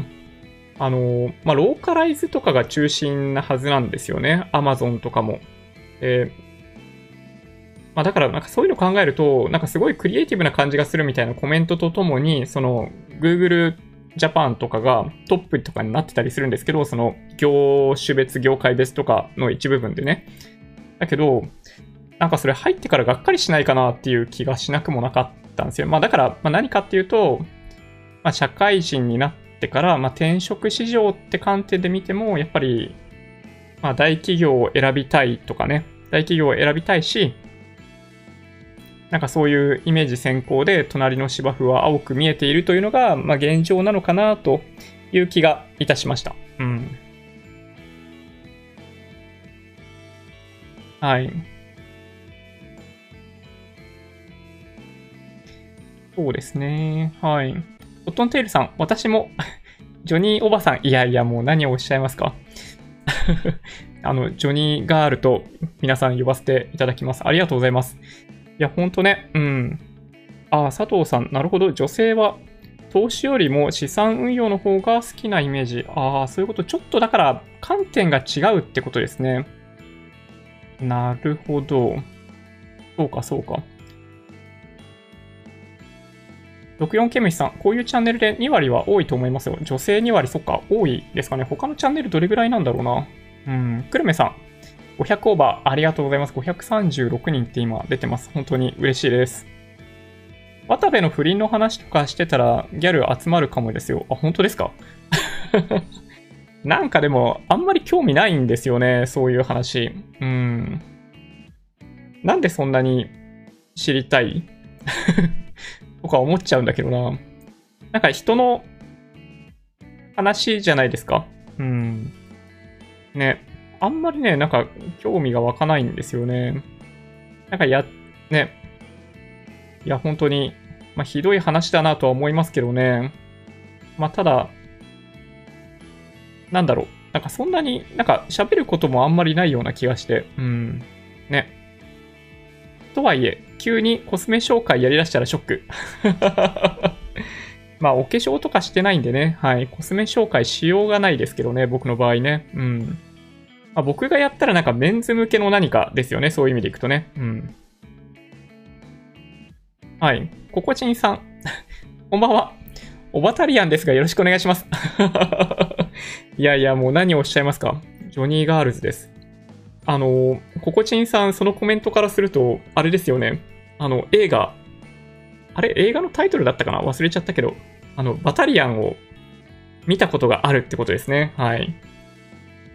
あの、まあ、ローカライズとかが中心なはずなんですよね。Amazon とかも。えーまあ、だからなんかそういうの考えると、なんかすごいクリエイティブな感じがするみたいなコメントとともに、その Google Japan とかがトップとかになってたりするんですけど、その業種別、業界別とかの一部分でね。だけど、なんかそれ入ってからがっかりしないかなっていう気がしなくもなかったんですよ。まあだから、ま、何かっていうと、まあ、社会人になってから、まあ、転職市場って観点で見ても、やっぱり、まあ、大企業を選びたいとかね、大企業を選びたいし、なんかそういうイメージ先行で隣の芝生は青く見えているというのが、まあ、現状なのかなという気がいたしました。うん。はい。そうですね。はい。オットンテールさん、私も <laughs> ジョニーおばさん、いやいや、もう何をおっしゃいますか <laughs> あの、ジョニーガールと皆さん呼ばせていただきます。ありがとうございます。いや、ほんとね、うん。ああ、佐藤さん、なるほど。女性は投資よりも資産運用の方が好きなイメージ。ああ、そういうこと。ちょっとだから観点が違うってことですね。なるほど。そうか、そうか。64ケムシさん、こういうチャンネルで2割は多いと思いますよ。女性2割、そっか、多いですかね。他のチャンネルどれぐらいなんだろうな。うん。くるめさん、500オーバー、ありがとうございます。536人って今出てます。本当に嬉しいです。渡部の不倫の話とかしてたらギャル集まるかもですよ。あ、本当ですか？<laughs> なんかでも、あんまり興味ないんですよね。そういう話。うん。なんでそんなに知りたい？<laughs> とか思っちゃうんだけどな。なんか人の話じゃないですか？うん。ね。あんまりね、なんか興味が湧かないんですよね。なんかや、ね。いや、本当に、まあ、ひどい話だなとは思いますけどね。まあ、ただ、なんだろう。なんかそんなに、なんか喋ることもあんまりないような気がして。うん。ね。とはいえ、急にコスメ紹介やりだしたらショック。<laughs> まあ、お化粧とかしてないんでね。はい。コスメ紹介しようがないですけどね。僕の場合ね。うん。まあ、僕がやったらなんかメンズ向けの何かですよね。そういう意味でいくとね。うん。はい。ココチンさん。<laughs> こんばんは。オバタリアンですがよろしくお願いします。<laughs> いやいや、もう何をおっしゃいますか。ジョニーガールズです。あの、ココチンさん、そのコメントからすると、あれですよね。あの、映画、あれ、映画のタイトルだったかな？忘れちゃったけど、あの、バタリアンを見たことがあるってことですね。はい。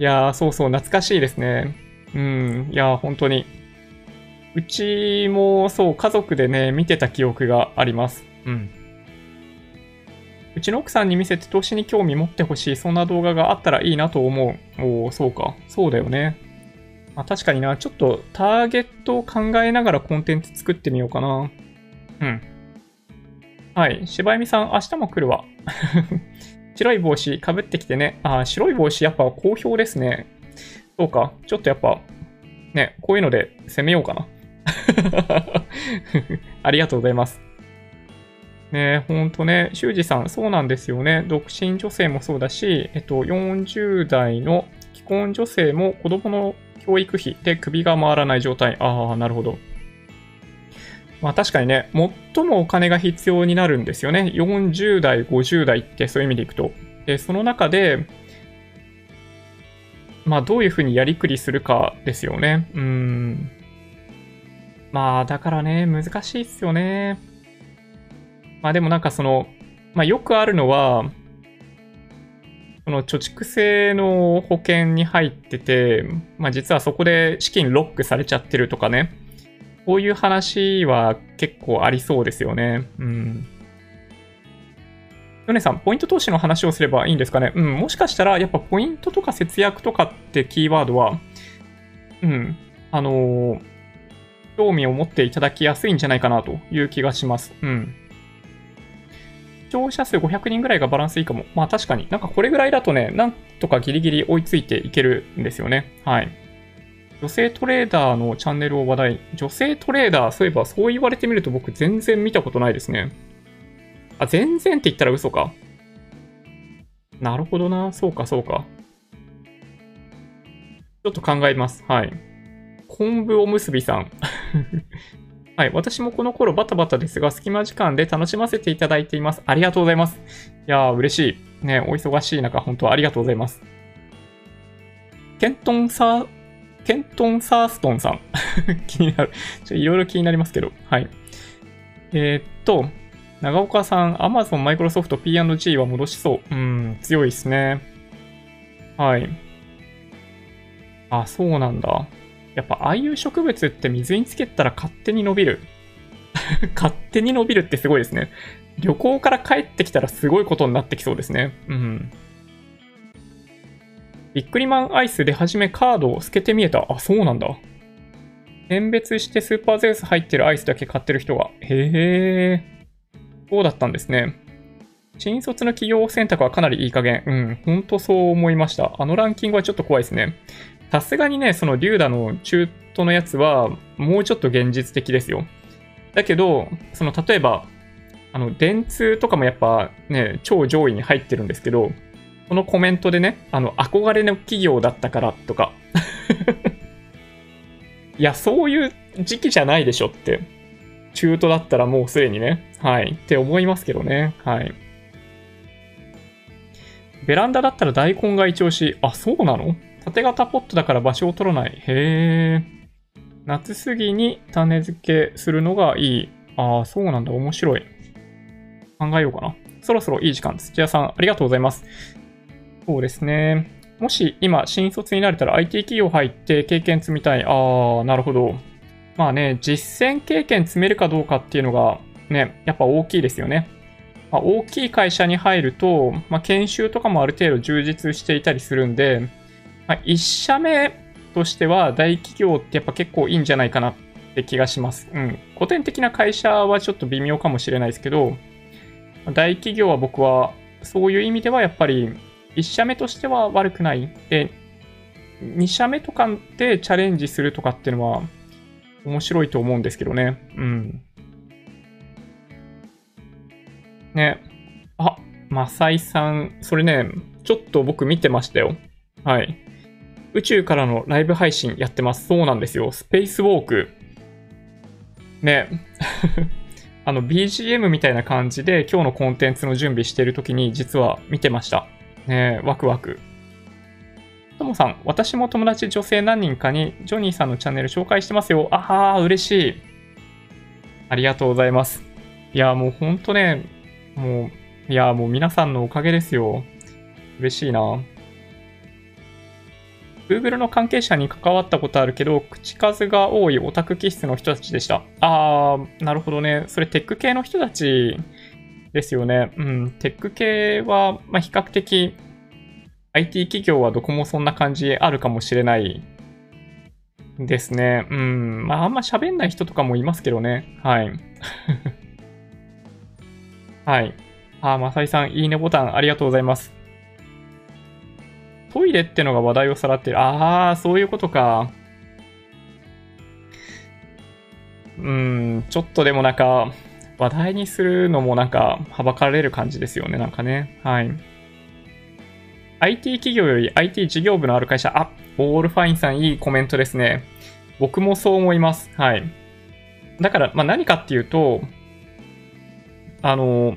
いやー、そうそう、懐かしいですね。うん、いやー、本当に。うちも、そう、家族でね、見てた記憶があります。うん。うちの奥さんに見せて投資に興味持ってほしい、そんな動画があったらいいなと思う。おお、そうか。そうだよね。まあ、確かにな、ちょっとターゲットを考えながらコンテンツ作ってみようかな。うん。はい。柴弓さん、明日も来るわ。白い帽子かぶってきてね。あ、白い帽子やっぱ好評ですね。そうか。ちょっとやっぱ、ね、こういうので攻めようかな。<laughs> ありがとうございます。ねほんとね、修二さん、そうなんですよね。独身女性もそうだし、えっと、40代の既婚女性も子供の教育費で首が回らない状態。ああ、なるほど。まあ確かにね、最もお金が必要になるんですよね。40代、50代ってそういう意味でいくと。で、その中で、まあどういうふうにやりくりするかですよね。うん。まあだからね、難しいっすよね。まあでもなんかその、まあよくあるのは、その貯蓄性の保険に入ってて、まあ実はそこで資金ロックされちゃってるとかね。こういう話は結構ありそうですよね。うん。ヨネさん、ポイント投資の話をすればいいんですかね？うん、もしかしたら、やっぱポイントとか節約とかってキーワードは、うん、あのー、興味を持っていただきやすいんじゃないかなという気がします。うん。視聴者数500人ぐらいがバランスいいかも。まあ確かに。なんかこれぐらいだとね、なんとかギリギリ追いついていけるんですよね。はい。女性トレーダーのチャンネルを話題。女性トレーダー、そういえばそう言われてみると僕全然見たことないですね。あ、全然って言ったら嘘か。なるほどな。そうか、そうか。ちょっと考えます。はい。昆布おむすびさん。<laughs> はい。私もこの頃バタバタですが、隙間時間で楽しませていただいています。ありがとうございます。いやー、嬉しい。ね、お忙しい中、本当ありがとうございます。ケントンサー、ケントンサーストンさん。<laughs> 気になる。ちょ、いろいろ気になりますけど。はい。えー、っと、長岡さん、Amazon、Microsoft、P&G は戻しそう。うん、強いですね。はい。あ、そうなんだ。やっぱああいう植物って水につけたら勝手に伸びる。<laughs> 勝手に伸びるってすごいですね。旅行から帰ってきたらすごいことになってきそうですね。うん。ビックリマンアイスで初めカードを透けて見えた。あ、そうなんだ。選別してスーパーゼウス入ってるアイスだけ買ってる人が。へえ。そうだったんですね。新卒の企業選択はかなりいい加減。うん、ほんとそう思いました。あのランキングはちょっと怖いですね。さすがにね、そのリューダの中途のやつは、もうちょっと現実的ですよ。だけど、その例えば、あの、電通とかもやっぱね、超上位に入ってるんですけど、このコメントでね、あの、憧れの企業だったからとか。<laughs> いや、そういう時期じゃないでしょって。中途だったらもうすでにね、はい、って思いますけどね。はい。ベランダだったら大根が一押し。あ、そうなの？縦型ポットだから場所を取らない。へえ。夏過ぎに種付けするのがいい。ああ、そうなんだ。面白い。考えようかな。そろそろいい時間。土屋さん、ありがとうございます。そうですね。もし今、新卒になれたら IT 企業入って経験積みたい。ああ、なるほど。まあね、実践経験積めるかどうかっていうのがね、やっぱ大きいですよね。まあ、大きい会社に入ると、まあ、研修とかもある程度充実していたりするんで、まあ、1社目としては大企業ってやっぱ結構いいんじゃないかなって気がします。うん。古典的な会社はちょっと微妙かもしれないですけど、大企業は僕はそういう意味ではやっぱり1社目としては悪くない。で、2社目とかでチャレンジするとかっていうのは面白いと思うんですけどね。うん。ね。あ、マサイさん、それね、ちょっと僕見てましたよ。はい。宇宙からのライブ配信やってます。そうなんですよ。スペースウォーク。ね。<laughs> あの、BGM みたいな感じで今日のコンテンツの準備してるときに実は見てました。ねワクワク。ともさん、私も友達女性何人かにジョニーさんのチャンネル紹介してますよ。ああ、嬉しい。ありがとうございます。いや、もうほんとね、もう、いや、もう皆さんのおかげですよ。嬉しいな。Google の関係者に関わったことあるけど、口数が多いオタク気質の人たちでした。あー、なるほどね。それテック系の人たちですよね。うん。テック系は、まあ、比較的 IT 企業はどこもそんな感じあるかもしれないですね。うん。まあ、あんま喋んない人とかもいますけどね。はい。<laughs> はい。あ、まさいさん、いいねボタンありがとうございます。トイレってのが話題をさらってる。ああ、そういうことか。うん、ちょっとでもなんか、話題にするのもなんか、はばかれる感じですよね、なんかね。はい。IT 企業より IT 事業部のある会社、あ、オールファインさんいいコメントですね。僕もそう思います。はい。だから、まあ、何かっていうと、あの、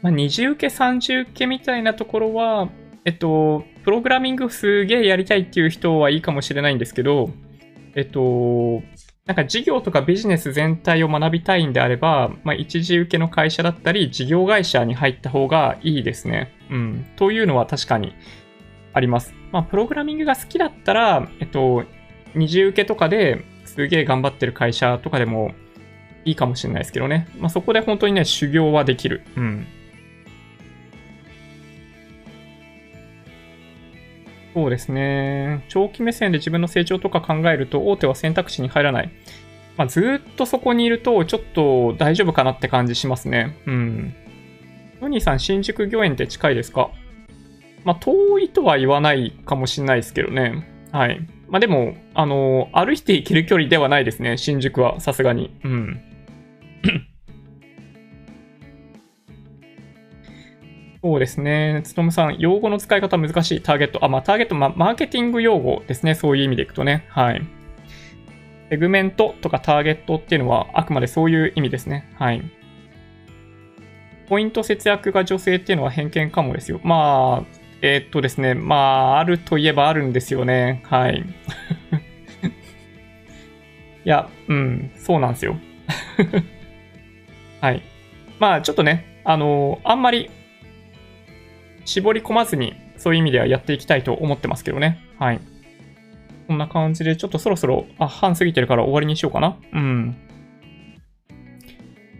まあ、二次受け、三次受けみたいなところは、えっと、プログラミングすげえやりたいっていう人はいいかもしれないんですけど、えっと、なんか事業とかビジネス全体を学びたいんであれば、まあ、一時受けの会社だったり、事業会社に入った方がいいですね。うん。というのは確かにあります。まあ、プログラミングが好きだったら、えっと、二次受けとかですげえ頑張ってる会社とかでもいいかもしれないですけどね。まあ、そこで本当にね、修行はできる。うん。そうですね。長期目線で自分の成長とか考えると、大手は選択肢に入らない。まあ、ずっとそこにいると、ちょっと大丈夫かなって感じしますね。うん。ヨニーさん、新宿御苑って近いですか？まあ、遠いとは言わないかもしれないですけどね。はい。まあ、でも、あのー、歩いて行ける距離ではないですね。新宿は、さすがに。うん。そうですね。つとむさん、用語の使い方難しい。ターゲット。あ、まあ、ターゲット、ま、マーケティング用語ですね。そういう意味でいくとね。はい。セグメントとかターゲットっていうのは、あくまでそういう意味ですね。はい。ポイント節約が女性っていうのは偏見かもですよ。まあ、えー、っとですね。まあ、あるといえばあるんですよね。はい。<laughs> いや、うん、そうなんですよ。<laughs> はい。まあ、ちょっとね、あのあんまり絞り込まずに、そういう意味ではやっていきたいと思ってますけどね。はい。こんな感じで、ちょっとそろそろ、あ、半過ぎてるから終わりにしようかな。うん。キ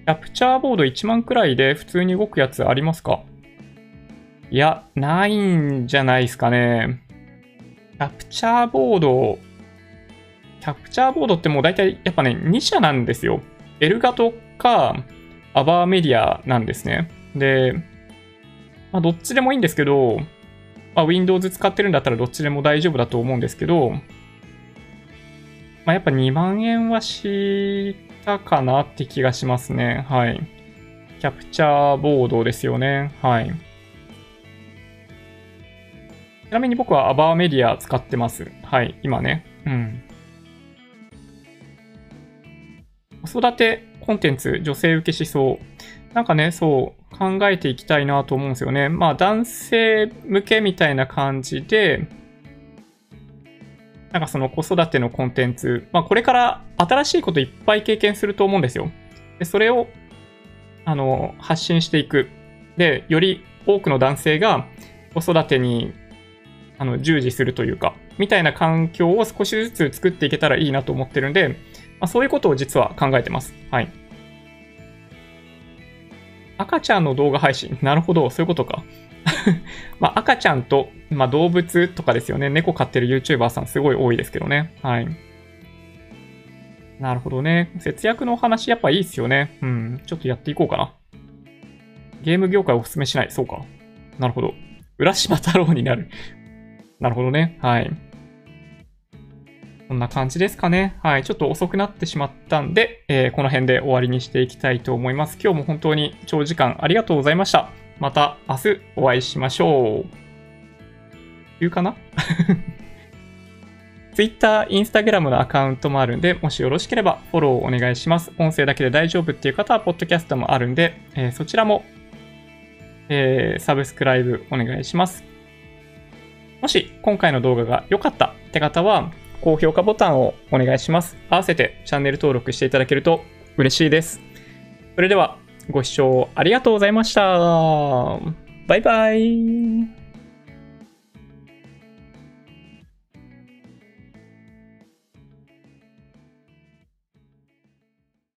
ャプチャーボード1万くらいで普通に動くやつありますか？いや、ないんじゃないですかね。キャプチャーボード、キャプチャーボードってもう大体やっぱね、2社なんですよ。エルガトか、アバーメディアなんですね。で、まあ、どっちでもいいんですけど、まあ、Windows 使ってるんだったらどっちでも大丈夫だと思うんですけど、まあ、やっぱ2万円はしたかなって気がしますね。はい。キャプチャーボードですよね。はい。ちなみに僕はアバーメディア使ってます。はい、今ね。うん。子育てコンテンツ、女性受けしそう。なんかね、そう、考えていきたいなと思うんですよね。まあ、男性向けみたいな感じで、なんかその子育てのコンテンツ、まあ、これから新しいこといっぱい経験すると思うんですよ。で、それを、あの、発信していく。で、より多くの男性が子育てに、あの、従事するというか、みたいな環境を少しずつ作っていけたらいいなと思ってるんで、まあ、そういうことを実は考えてます。はい。赤ちゃんの動画配信。<laughs> なるほど、そういうことか。<laughs> まあ、赤ちゃんと、まあ、動物とかですよね。猫飼ってる YouTuber さんすごい多いですけどね。はい。なるほどね。節約のお話やっぱいいっすよね。うん。ちょっとやっていこうかな。ゲーム業界おすすめしない。そうか。なるほど。浦島太郎になる。<laughs> なるほどね。はい。こんな感じですかね。はい。ちょっと遅くなってしまったんで、えー、この辺で終わりにしていきたいと思います。今日も本当に長時間ありがとうございました。また明日お会いしましょう。言うかな？<laughs> Twitter、Instagram のアカウントもあるんで、もしよろしければフォローお願いします。音声だけで大丈夫っていう方は、ポッドキャストもあるんで、えー、そちらも、えー、サブスクライブお願いします。もし今回の動画が良かったって方は、高評価ボタンをお願いします。合わせてチャンネル登録していただけると嬉しいです。それではご視聴ありがとうございました。バイバイ。